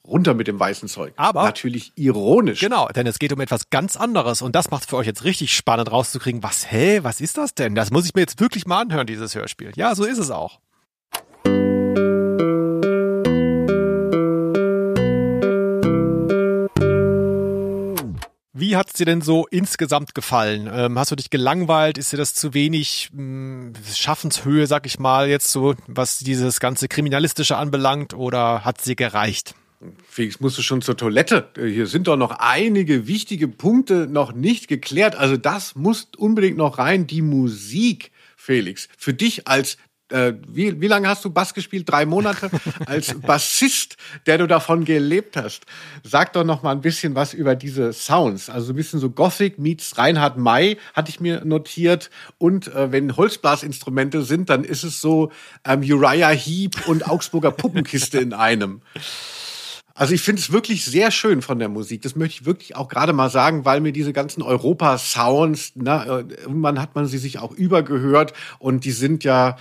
F: Runter mit dem weißen Zeug.
A: Aber-
F: natürlich ironisch.
A: Genau, denn es geht um etwas ganz anderes und das macht für euch jetzt richtig spannend rauszukriegen, was, hä, was ist das denn? Das muss ich mir jetzt wirklich mal anhören, dieses Hörspiel. Ja, so ist es auch. Wie hat's dir denn so insgesamt gefallen? Ähm, hast du dich gelangweilt? Ist dir das zu wenig mh, Schaffenshöhe, sag ich mal, jetzt so, was dieses ganze Kriminalistische anbelangt, oder hat's dir gereicht?
F: Felix, musst du schon zur Toilette? Äh, Hier sind doch noch einige wichtige Punkte noch nicht geklärt. Also das muss unbedingt noch rein. Die Musik, Felix. Für dich als äh, wie, wie lange hast du Bass gespielt? Drei Monate? (laughs) Als Bassist, der du davon gelebt hast. Sag doch noch mal ein bisschen was über diese Sounds. Also ein bisschen so Gothic meets Reinhard May, hatte ich mir notiert. Und äh, wenn Holzblasinstrumente sind, dann ist es so ähm, Uriah Heep und Augsburger Puppenkiste in einem. Also ich finde es wirklich sehr schön von der Musik. Das möchte ich wirklich auch gerade mal sagen, weil mir diese ganzen Europa-Sounds, äh, irgendwann hat man sie sich auch übergehört und die sind ja,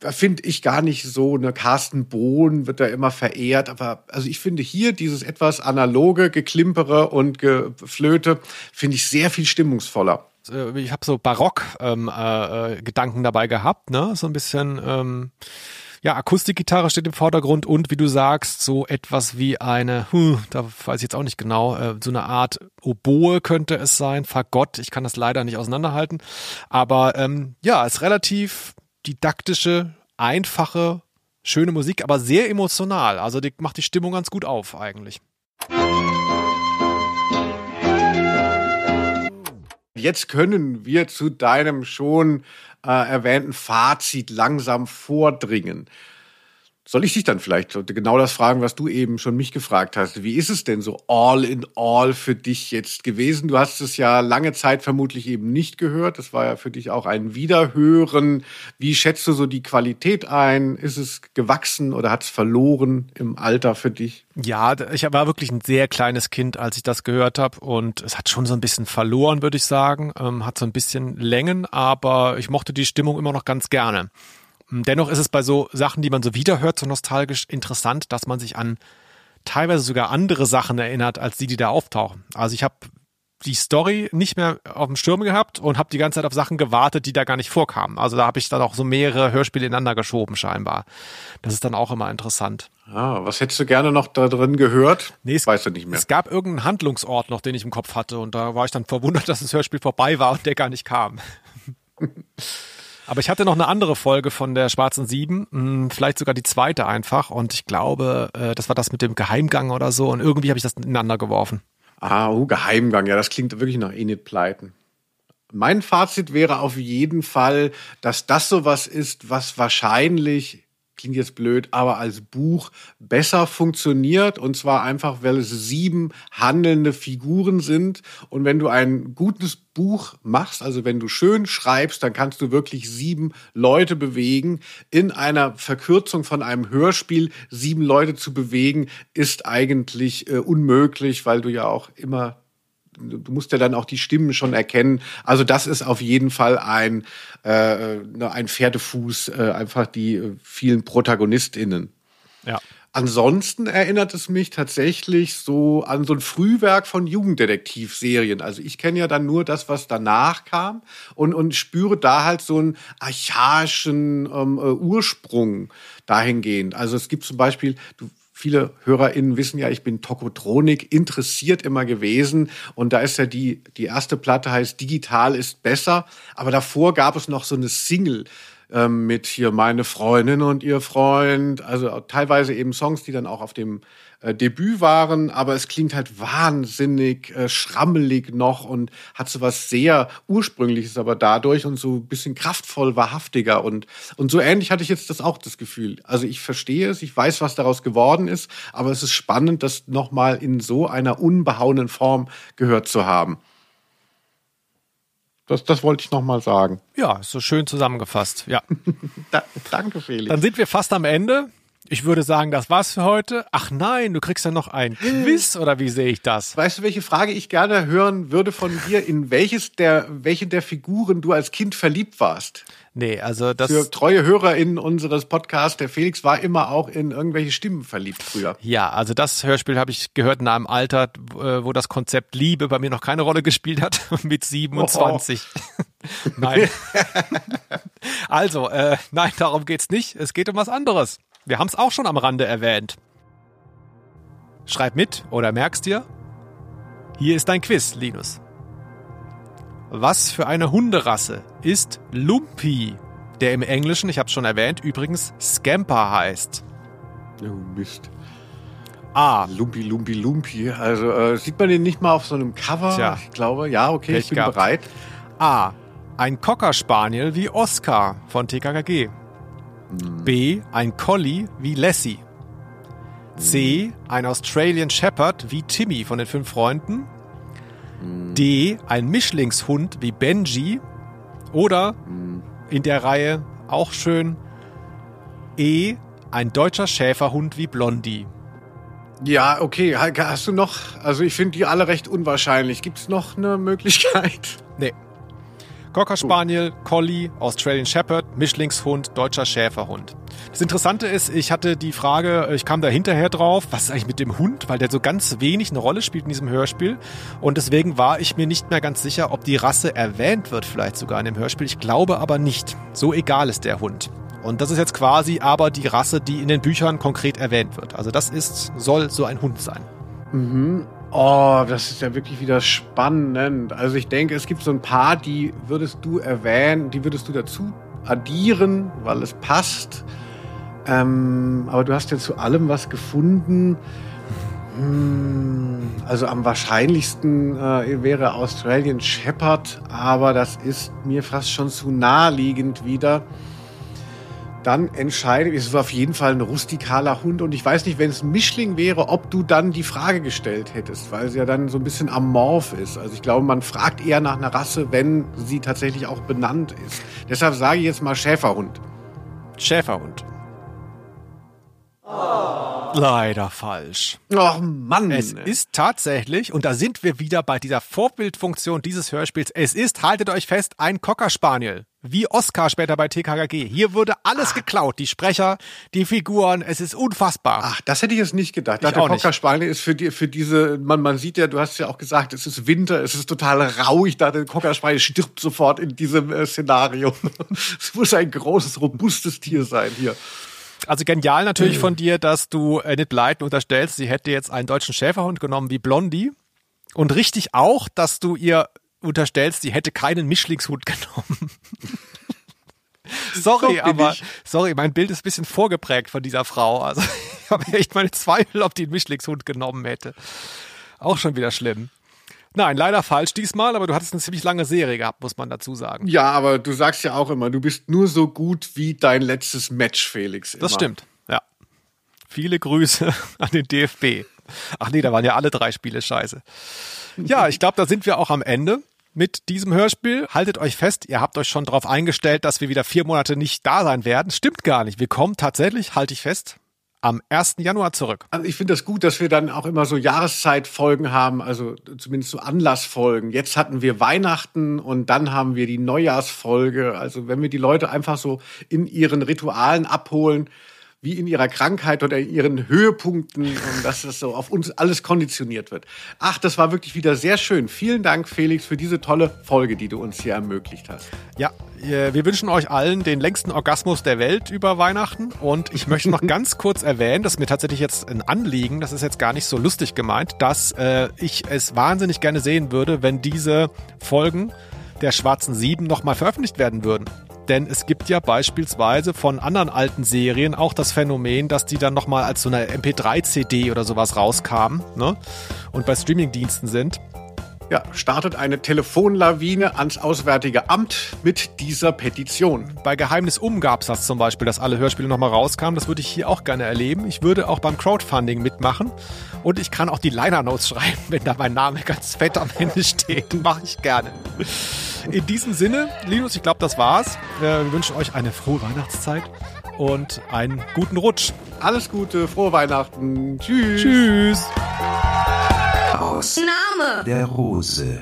F: finde ich gar nicht so, eine Carsten Bohn wird da immer verehrt, aber also ich finde hier dieses etwas analoge Geklimpere und Geflöte finde ich sehr viel stimmungsvoller.
A: äh, ich habe so Barock-Gedanken ähm, äh, Gedanken dabei gehabt, ne? So ein bisschen, ähm, ja, Akustikgitarre steht im Vordergrund und wie du sagst, so etwas wie eine, huh, da weiß ich jetzt auch nicht genau, äh, so eine Art Oboe könnte es sein, Fagott, ich kann das leider nicht auseinanderhalten. Aber ähm, ja, ist relativ didaktische, einfache, schöne Musik, aber sehr emotional. Also die macht die Stimmung ganz gut auf eigentlich.
F: Jetzt können wir zu deinem schon äh, erwähnten Fazit langsam vordringen. Soll ich dich dann vielleicht genau das fragen, was du eben schon mich gefragt hast? Wie ist es denn so all in all für dich jetzt gewesen? Du hast es ja lange Zeit vermutlich eben nicht gehört. Das war ja für dich auch ein Wiederhören. Wie schätzt du so die Qualität ein? Ist es gewachsen oder hat es verloren im Alter für dich?
A: Ja, ich war wirklich ein sehr kleines Kind, als ich das gehört habe und es hat schon so ein bisschen verloren, würde ich sagen. Ähm, hat so ein bisschen Längen, aber ich mochte die Stimmung immer noch ganz gerne. Dennoch ist es bei so Sachen, die man so wiederhört, so nostalgisch interessant, dass man sich an teilweise sogar andere Sachen erinnert, als die, die da auftauchen. Also ich habe die Story nicht mehr auf dem Schirm gehabt und habe die ganze Zeit auf Sachen gewartet, die da gar nicht vorkamen. Also da habe ich dann auch so mehrere Hörspiele ineinander geschoben scheinbar. Das ist dann auch immer interessant.
F: Ah, was hättest du gerne noch da drin gehört?
A: Nee, es,
F: weißt du nicht mehr.
A: Es gab irgendeinen Handlungsort noch, den ich im Kopf hatte und da war ich dann verwundert, (laughs) dass das Hörspiel vorbei war und der gar nicht kam. (laughs) Aber ich hatte noch eine andere Folge von der Schwarzen Sieben, mh, vielleicht sogar die zweite einfach. Und ich glaube, äh, das war das mit dem Geheimgang oder so. Und irgendwie habe ich das ineinander geworfen.
F: Ah, oh, Geheimgang. Ja, das klingt wirklich nach Enid Pleiten. Mein Fazit wäre auf jeden Fall, dass das sowas ist, was wahrscheinlich klingt jetzt blöd, aber als Buch besser funktioniert. Und zwar einfach, weil es sieben handelnde Figuren sind. Und wenn du ein gutes Buch machst, also wenn du schön schreibst, dann kannst du wirklich sieben Leute bewegen. In einer Verkürzung von einem Hörspiel sieben Leute zu bewegen, ist eigentlich äh, unmöglich, weil du ja auch immer du musst ja dann auch die Stimmen schon erkennen. Also das ist auf jeden Fall ein, äh, ein Pferdefuß, äh, einfach die äh, vielen ProtagonistInnen.
A: Ja.
F: Ansonsten erinnert es mich tatsächlich so an so ein Frühwerk von Jugenddetektivserien. Also ich kenne ja dann nur das, was danach kam und, und spüre da halt so einen archaischen ähm, äh, Ursprung dahingehend. Also es gibt zum Beispiel, du viele HörerInnen wissen ja, ich bin Tokotronik interessiert immer gewesen. Und da ist ja die, die erste Platte heißt Digital ist besser. Aber davor gab es noch so eine Single ähm, mit hier meine Freundin und ihr Freund. Also teilweise eben Songs, die dann auch auf dem äh, Debüt waren, aber es klingt halt wahnsinnig äh, schrammelig noch und hat so was sehr ursprüngliches aber dadurch und so ein bisschen kraftvoll, wahrhaftiger und und so ähnlich hatte ich jetzt das auch das Gefühl. Also ich verstehe es, ich weiß, was daraus geworden ist, aber es ist spannend, das nochmal in so einer unbehauenen Form gehört zu haben. Das, das wollte ich nochmal sagen.
A: Ja, so schön zusammengefasst. Ja. (laughs)
F: da, danke, Felix.
A: Dann sind wir fast am Ende. Ich würde sagen, das war's für heute. Ach nein, du kriegst ja noch ein (gasps) Quiz oder wie sehe ich das?
F: Weißt du, welche Frage ich gerne hören würde von dir, in welches der, welche der Figuren du als Kind verliebt warst?
A: Nee, also das.
F: Für treue HörerInnen unseres Podcasts, der Felix war immer auch in irgendwelche Stimmen verliebt früher.
A: Ja, also das Hörspiel habe ich gehört in einem Alter, äh, wo das Konzept Liebe bei mir noch keine Rolle gespielt hat, (laughs) mit 27. Oh. (laughs) nein. (laughs) also, äh, nein, darum geht's nicht. Es geht um was anderes. Wir haben es auch schon am Rande erwähnt. Schreib mit oder merkst dir. Hier ist dein Quiz, Linus. Was für eine Hunderasse ist Lumpy, der im Englischen, ich habe es schon erwähnt, übrigens Scamper heißt?
F: Oh Mist. A. Lumpy, Lumpy, Lumpy. Also äh, sieht man den nicht mal auf so einem Cover? Tja. Ich glaube, ja, okay, Pech ich bin gehabt. bereit.
A: A. Ein Cocker Spaniel wie Oscar von TKKG. B. Ein Collie wie Lassie. C. Ein Australian Shepherd wie Timmy von den fünf Freunden. D. Ein Mischlingshund wie Benji. Oder in der Reihe auch schön E. Ein deutscher Schäferhund wie Blondie.
F: Ja, okay. Hast du noch? Also ich finde die alle recht unwahrscheinlich. Gibt es noch eine Möglichkeit?
A: Nee. Cocker Spaniel, Collie, Australian Shepherd, Mischlingshund, deutscher Schäferhund. Das Interessante ist, ich hatte die Frage, ich kam da hinterher drauf, was ist eigentlich mit dem Hund, weil der so ganz wenig eine Rolle spielt in diesem Hörspiel. Und deswegen war ich mir nicht mehr ganz sicher, ob die Rasse erwähnt wird, vielleicht sogar in dem Hörspiel. Ich glaube aber nicht. So egal ist der Hund. Und das ist jetzt quasi aber die Rasse, die in den Büchern konkret erwähnt wird. Also das ist, soll so ein Hund sein.
F: Mhm. Oh, das ist ja wirklich wieder spannend. Also ich denke, es gibt so ein paar, die würdest du erwähnen, die würdest du dazu addieren, weil es passt. Ähm, aber du hast ja zu allem was gefunden. Hm, also am wahrscheinlichsten äh, wäre Australian Shepherd, aber das ist mir fast schon zu naheliegend wieder dann entscheide ich, es ist auf jeden Fall ein rustikaler Hund und ich weiß nicht, wenn es ein Mischling wäre, ob du dann die Frage gestellt hättest, weil sie ja dann so ein bisschen amorph ist. Also ich glaube, man fragt eher nach einer Rasse, wenn sie tatsächlich auch benannt ist. Deshalb sage ich jetzt mal Schäferhund.
A: Schäferhund. Oh. Leider falsch.
F: Ach Mann.
A: Es ist tatsächlich, und da sind wir wieder bei dieser Vorbildfunktion dieses Hörspiels, es ist, haltet euch fest, ein Cocker Spaniel wie Oscar später bei TKKG. Hier wurde alles Ach. geklaut. Die Sprecher, die Figuren, es ist unfassbar.
F: Ach, das hätte ich jetzt nicht gedacht. Ich der Cockerspaniel ist für die, für diese, man, man sieht ja, du hast ja auch gesagt, es ist Winter, es ist total rau. Ich dachte, der Cockerspaniel stirbt sofort in diesem äh, Szenario. (laughs) es muss ein großes, robustes Tier sein hier.
A: Also genial natürlich von dir, dass du äh, Edith Blyton unterstellst, sie hätte jetzt einen deutschen Schäferhund genommen wie Blondie. Und richtig auch, dass du ihr unterstellst, sie hätte keinen Mischlingshut (laughs) genommen. sorry, so aber ich. sorry, mein Bild ist ein bisschen vorgeprägt von dieser Frau. Also (laughs) ich habe echt meine Zweifel, ob die einen Mischlingshut genommen hätte. Auch schon wieder schlimm. Nein, leider falsch diesmal, aber du hattest eine ziemlich lange Serie gehabt, muss man dazu sagen.
F: Ja, aber du sagst ja auch immer, du bist nur so gut wie dein letztes Match, Felix. Immer.
A: Das stimmt, ja. Viele Grüße (laughs) an den DFB. Ach nee, da waren ja alle drei Spiele scheiße. Ja, ich glaube, da sind wir auch am Ende mit diesem Hörspiel. Haltet euch fest, ihr habt euch schon darauf eingestellt, dass wir wieder vier Monate nicht da sein werden. Stimmt gar nicht. Wir kommen tatsächlich, halte ich fest, am 1. Januar zurück.
F: Also ich finde das gut, dass wir dann auch immer so Jahreszeitfolgen haben, also zumindest so Anlassfolgen. Jetzt hatten wir Weihnachten und dann haben wir die Neujahrsfolge. Also wenn wir die Leute einfach so in ihren Ritualen abholen, wie in ihrer Krankheit oder in ihren Höhepunkten und dass es so auf uns alles konditioniert wird. Ach, das war wirklich wieder sehr schön. Vielen Dank, Felix, für diese tolle Folge, die du uns hier ermöglicht hast.
A: Ja, wir wünschen euch allen den längsten Orgasmus der Welt über Weihnachten. Und ich möchte noch (laughs) ganz kurz erwähnen, das ist mir tatsächlich jetzt ein Anliegen, das ist jetzt gar nicht so lustig gemeint, dass äh, ich es wahnsinnig gerne sehen würde, wenn diese Folgen der Schwarzen Sieben nochmal veröffentlicht werden würden. Denn es gibt ja beispielsweise von anderen alten Serien auch das Phänomen, dass die dann nochmal als so eine MP3-CD oder sowas rauskamen ne? und bei Streamingdiensten sind.
F: Ja, startet eine Telefonlawine ans Auswärtige Amt mit dieser Petition.
A: Bei Geheimnis um gab es das zum Beispiel, dass alle Hörspiele nochmal rauskamen. Das würde ich hier auch gerne erleben. Ich würde auch beim Crowdfunding mitmachen. Und ich kann auch die Liner Notes (laughs) schreiben, wenn da mein Name ganz fett am Ende steht. Mache ich gerne. In diesem Sinne, Linus, ich glaube, das war's. Wir wünschen euch eine frohe Weihnachtszeit und einen guten Rutsch.
F: Alles Gute, frohe Weihnachten. Tschüss.
A: Tschüss.
B: Aus Name der Rose.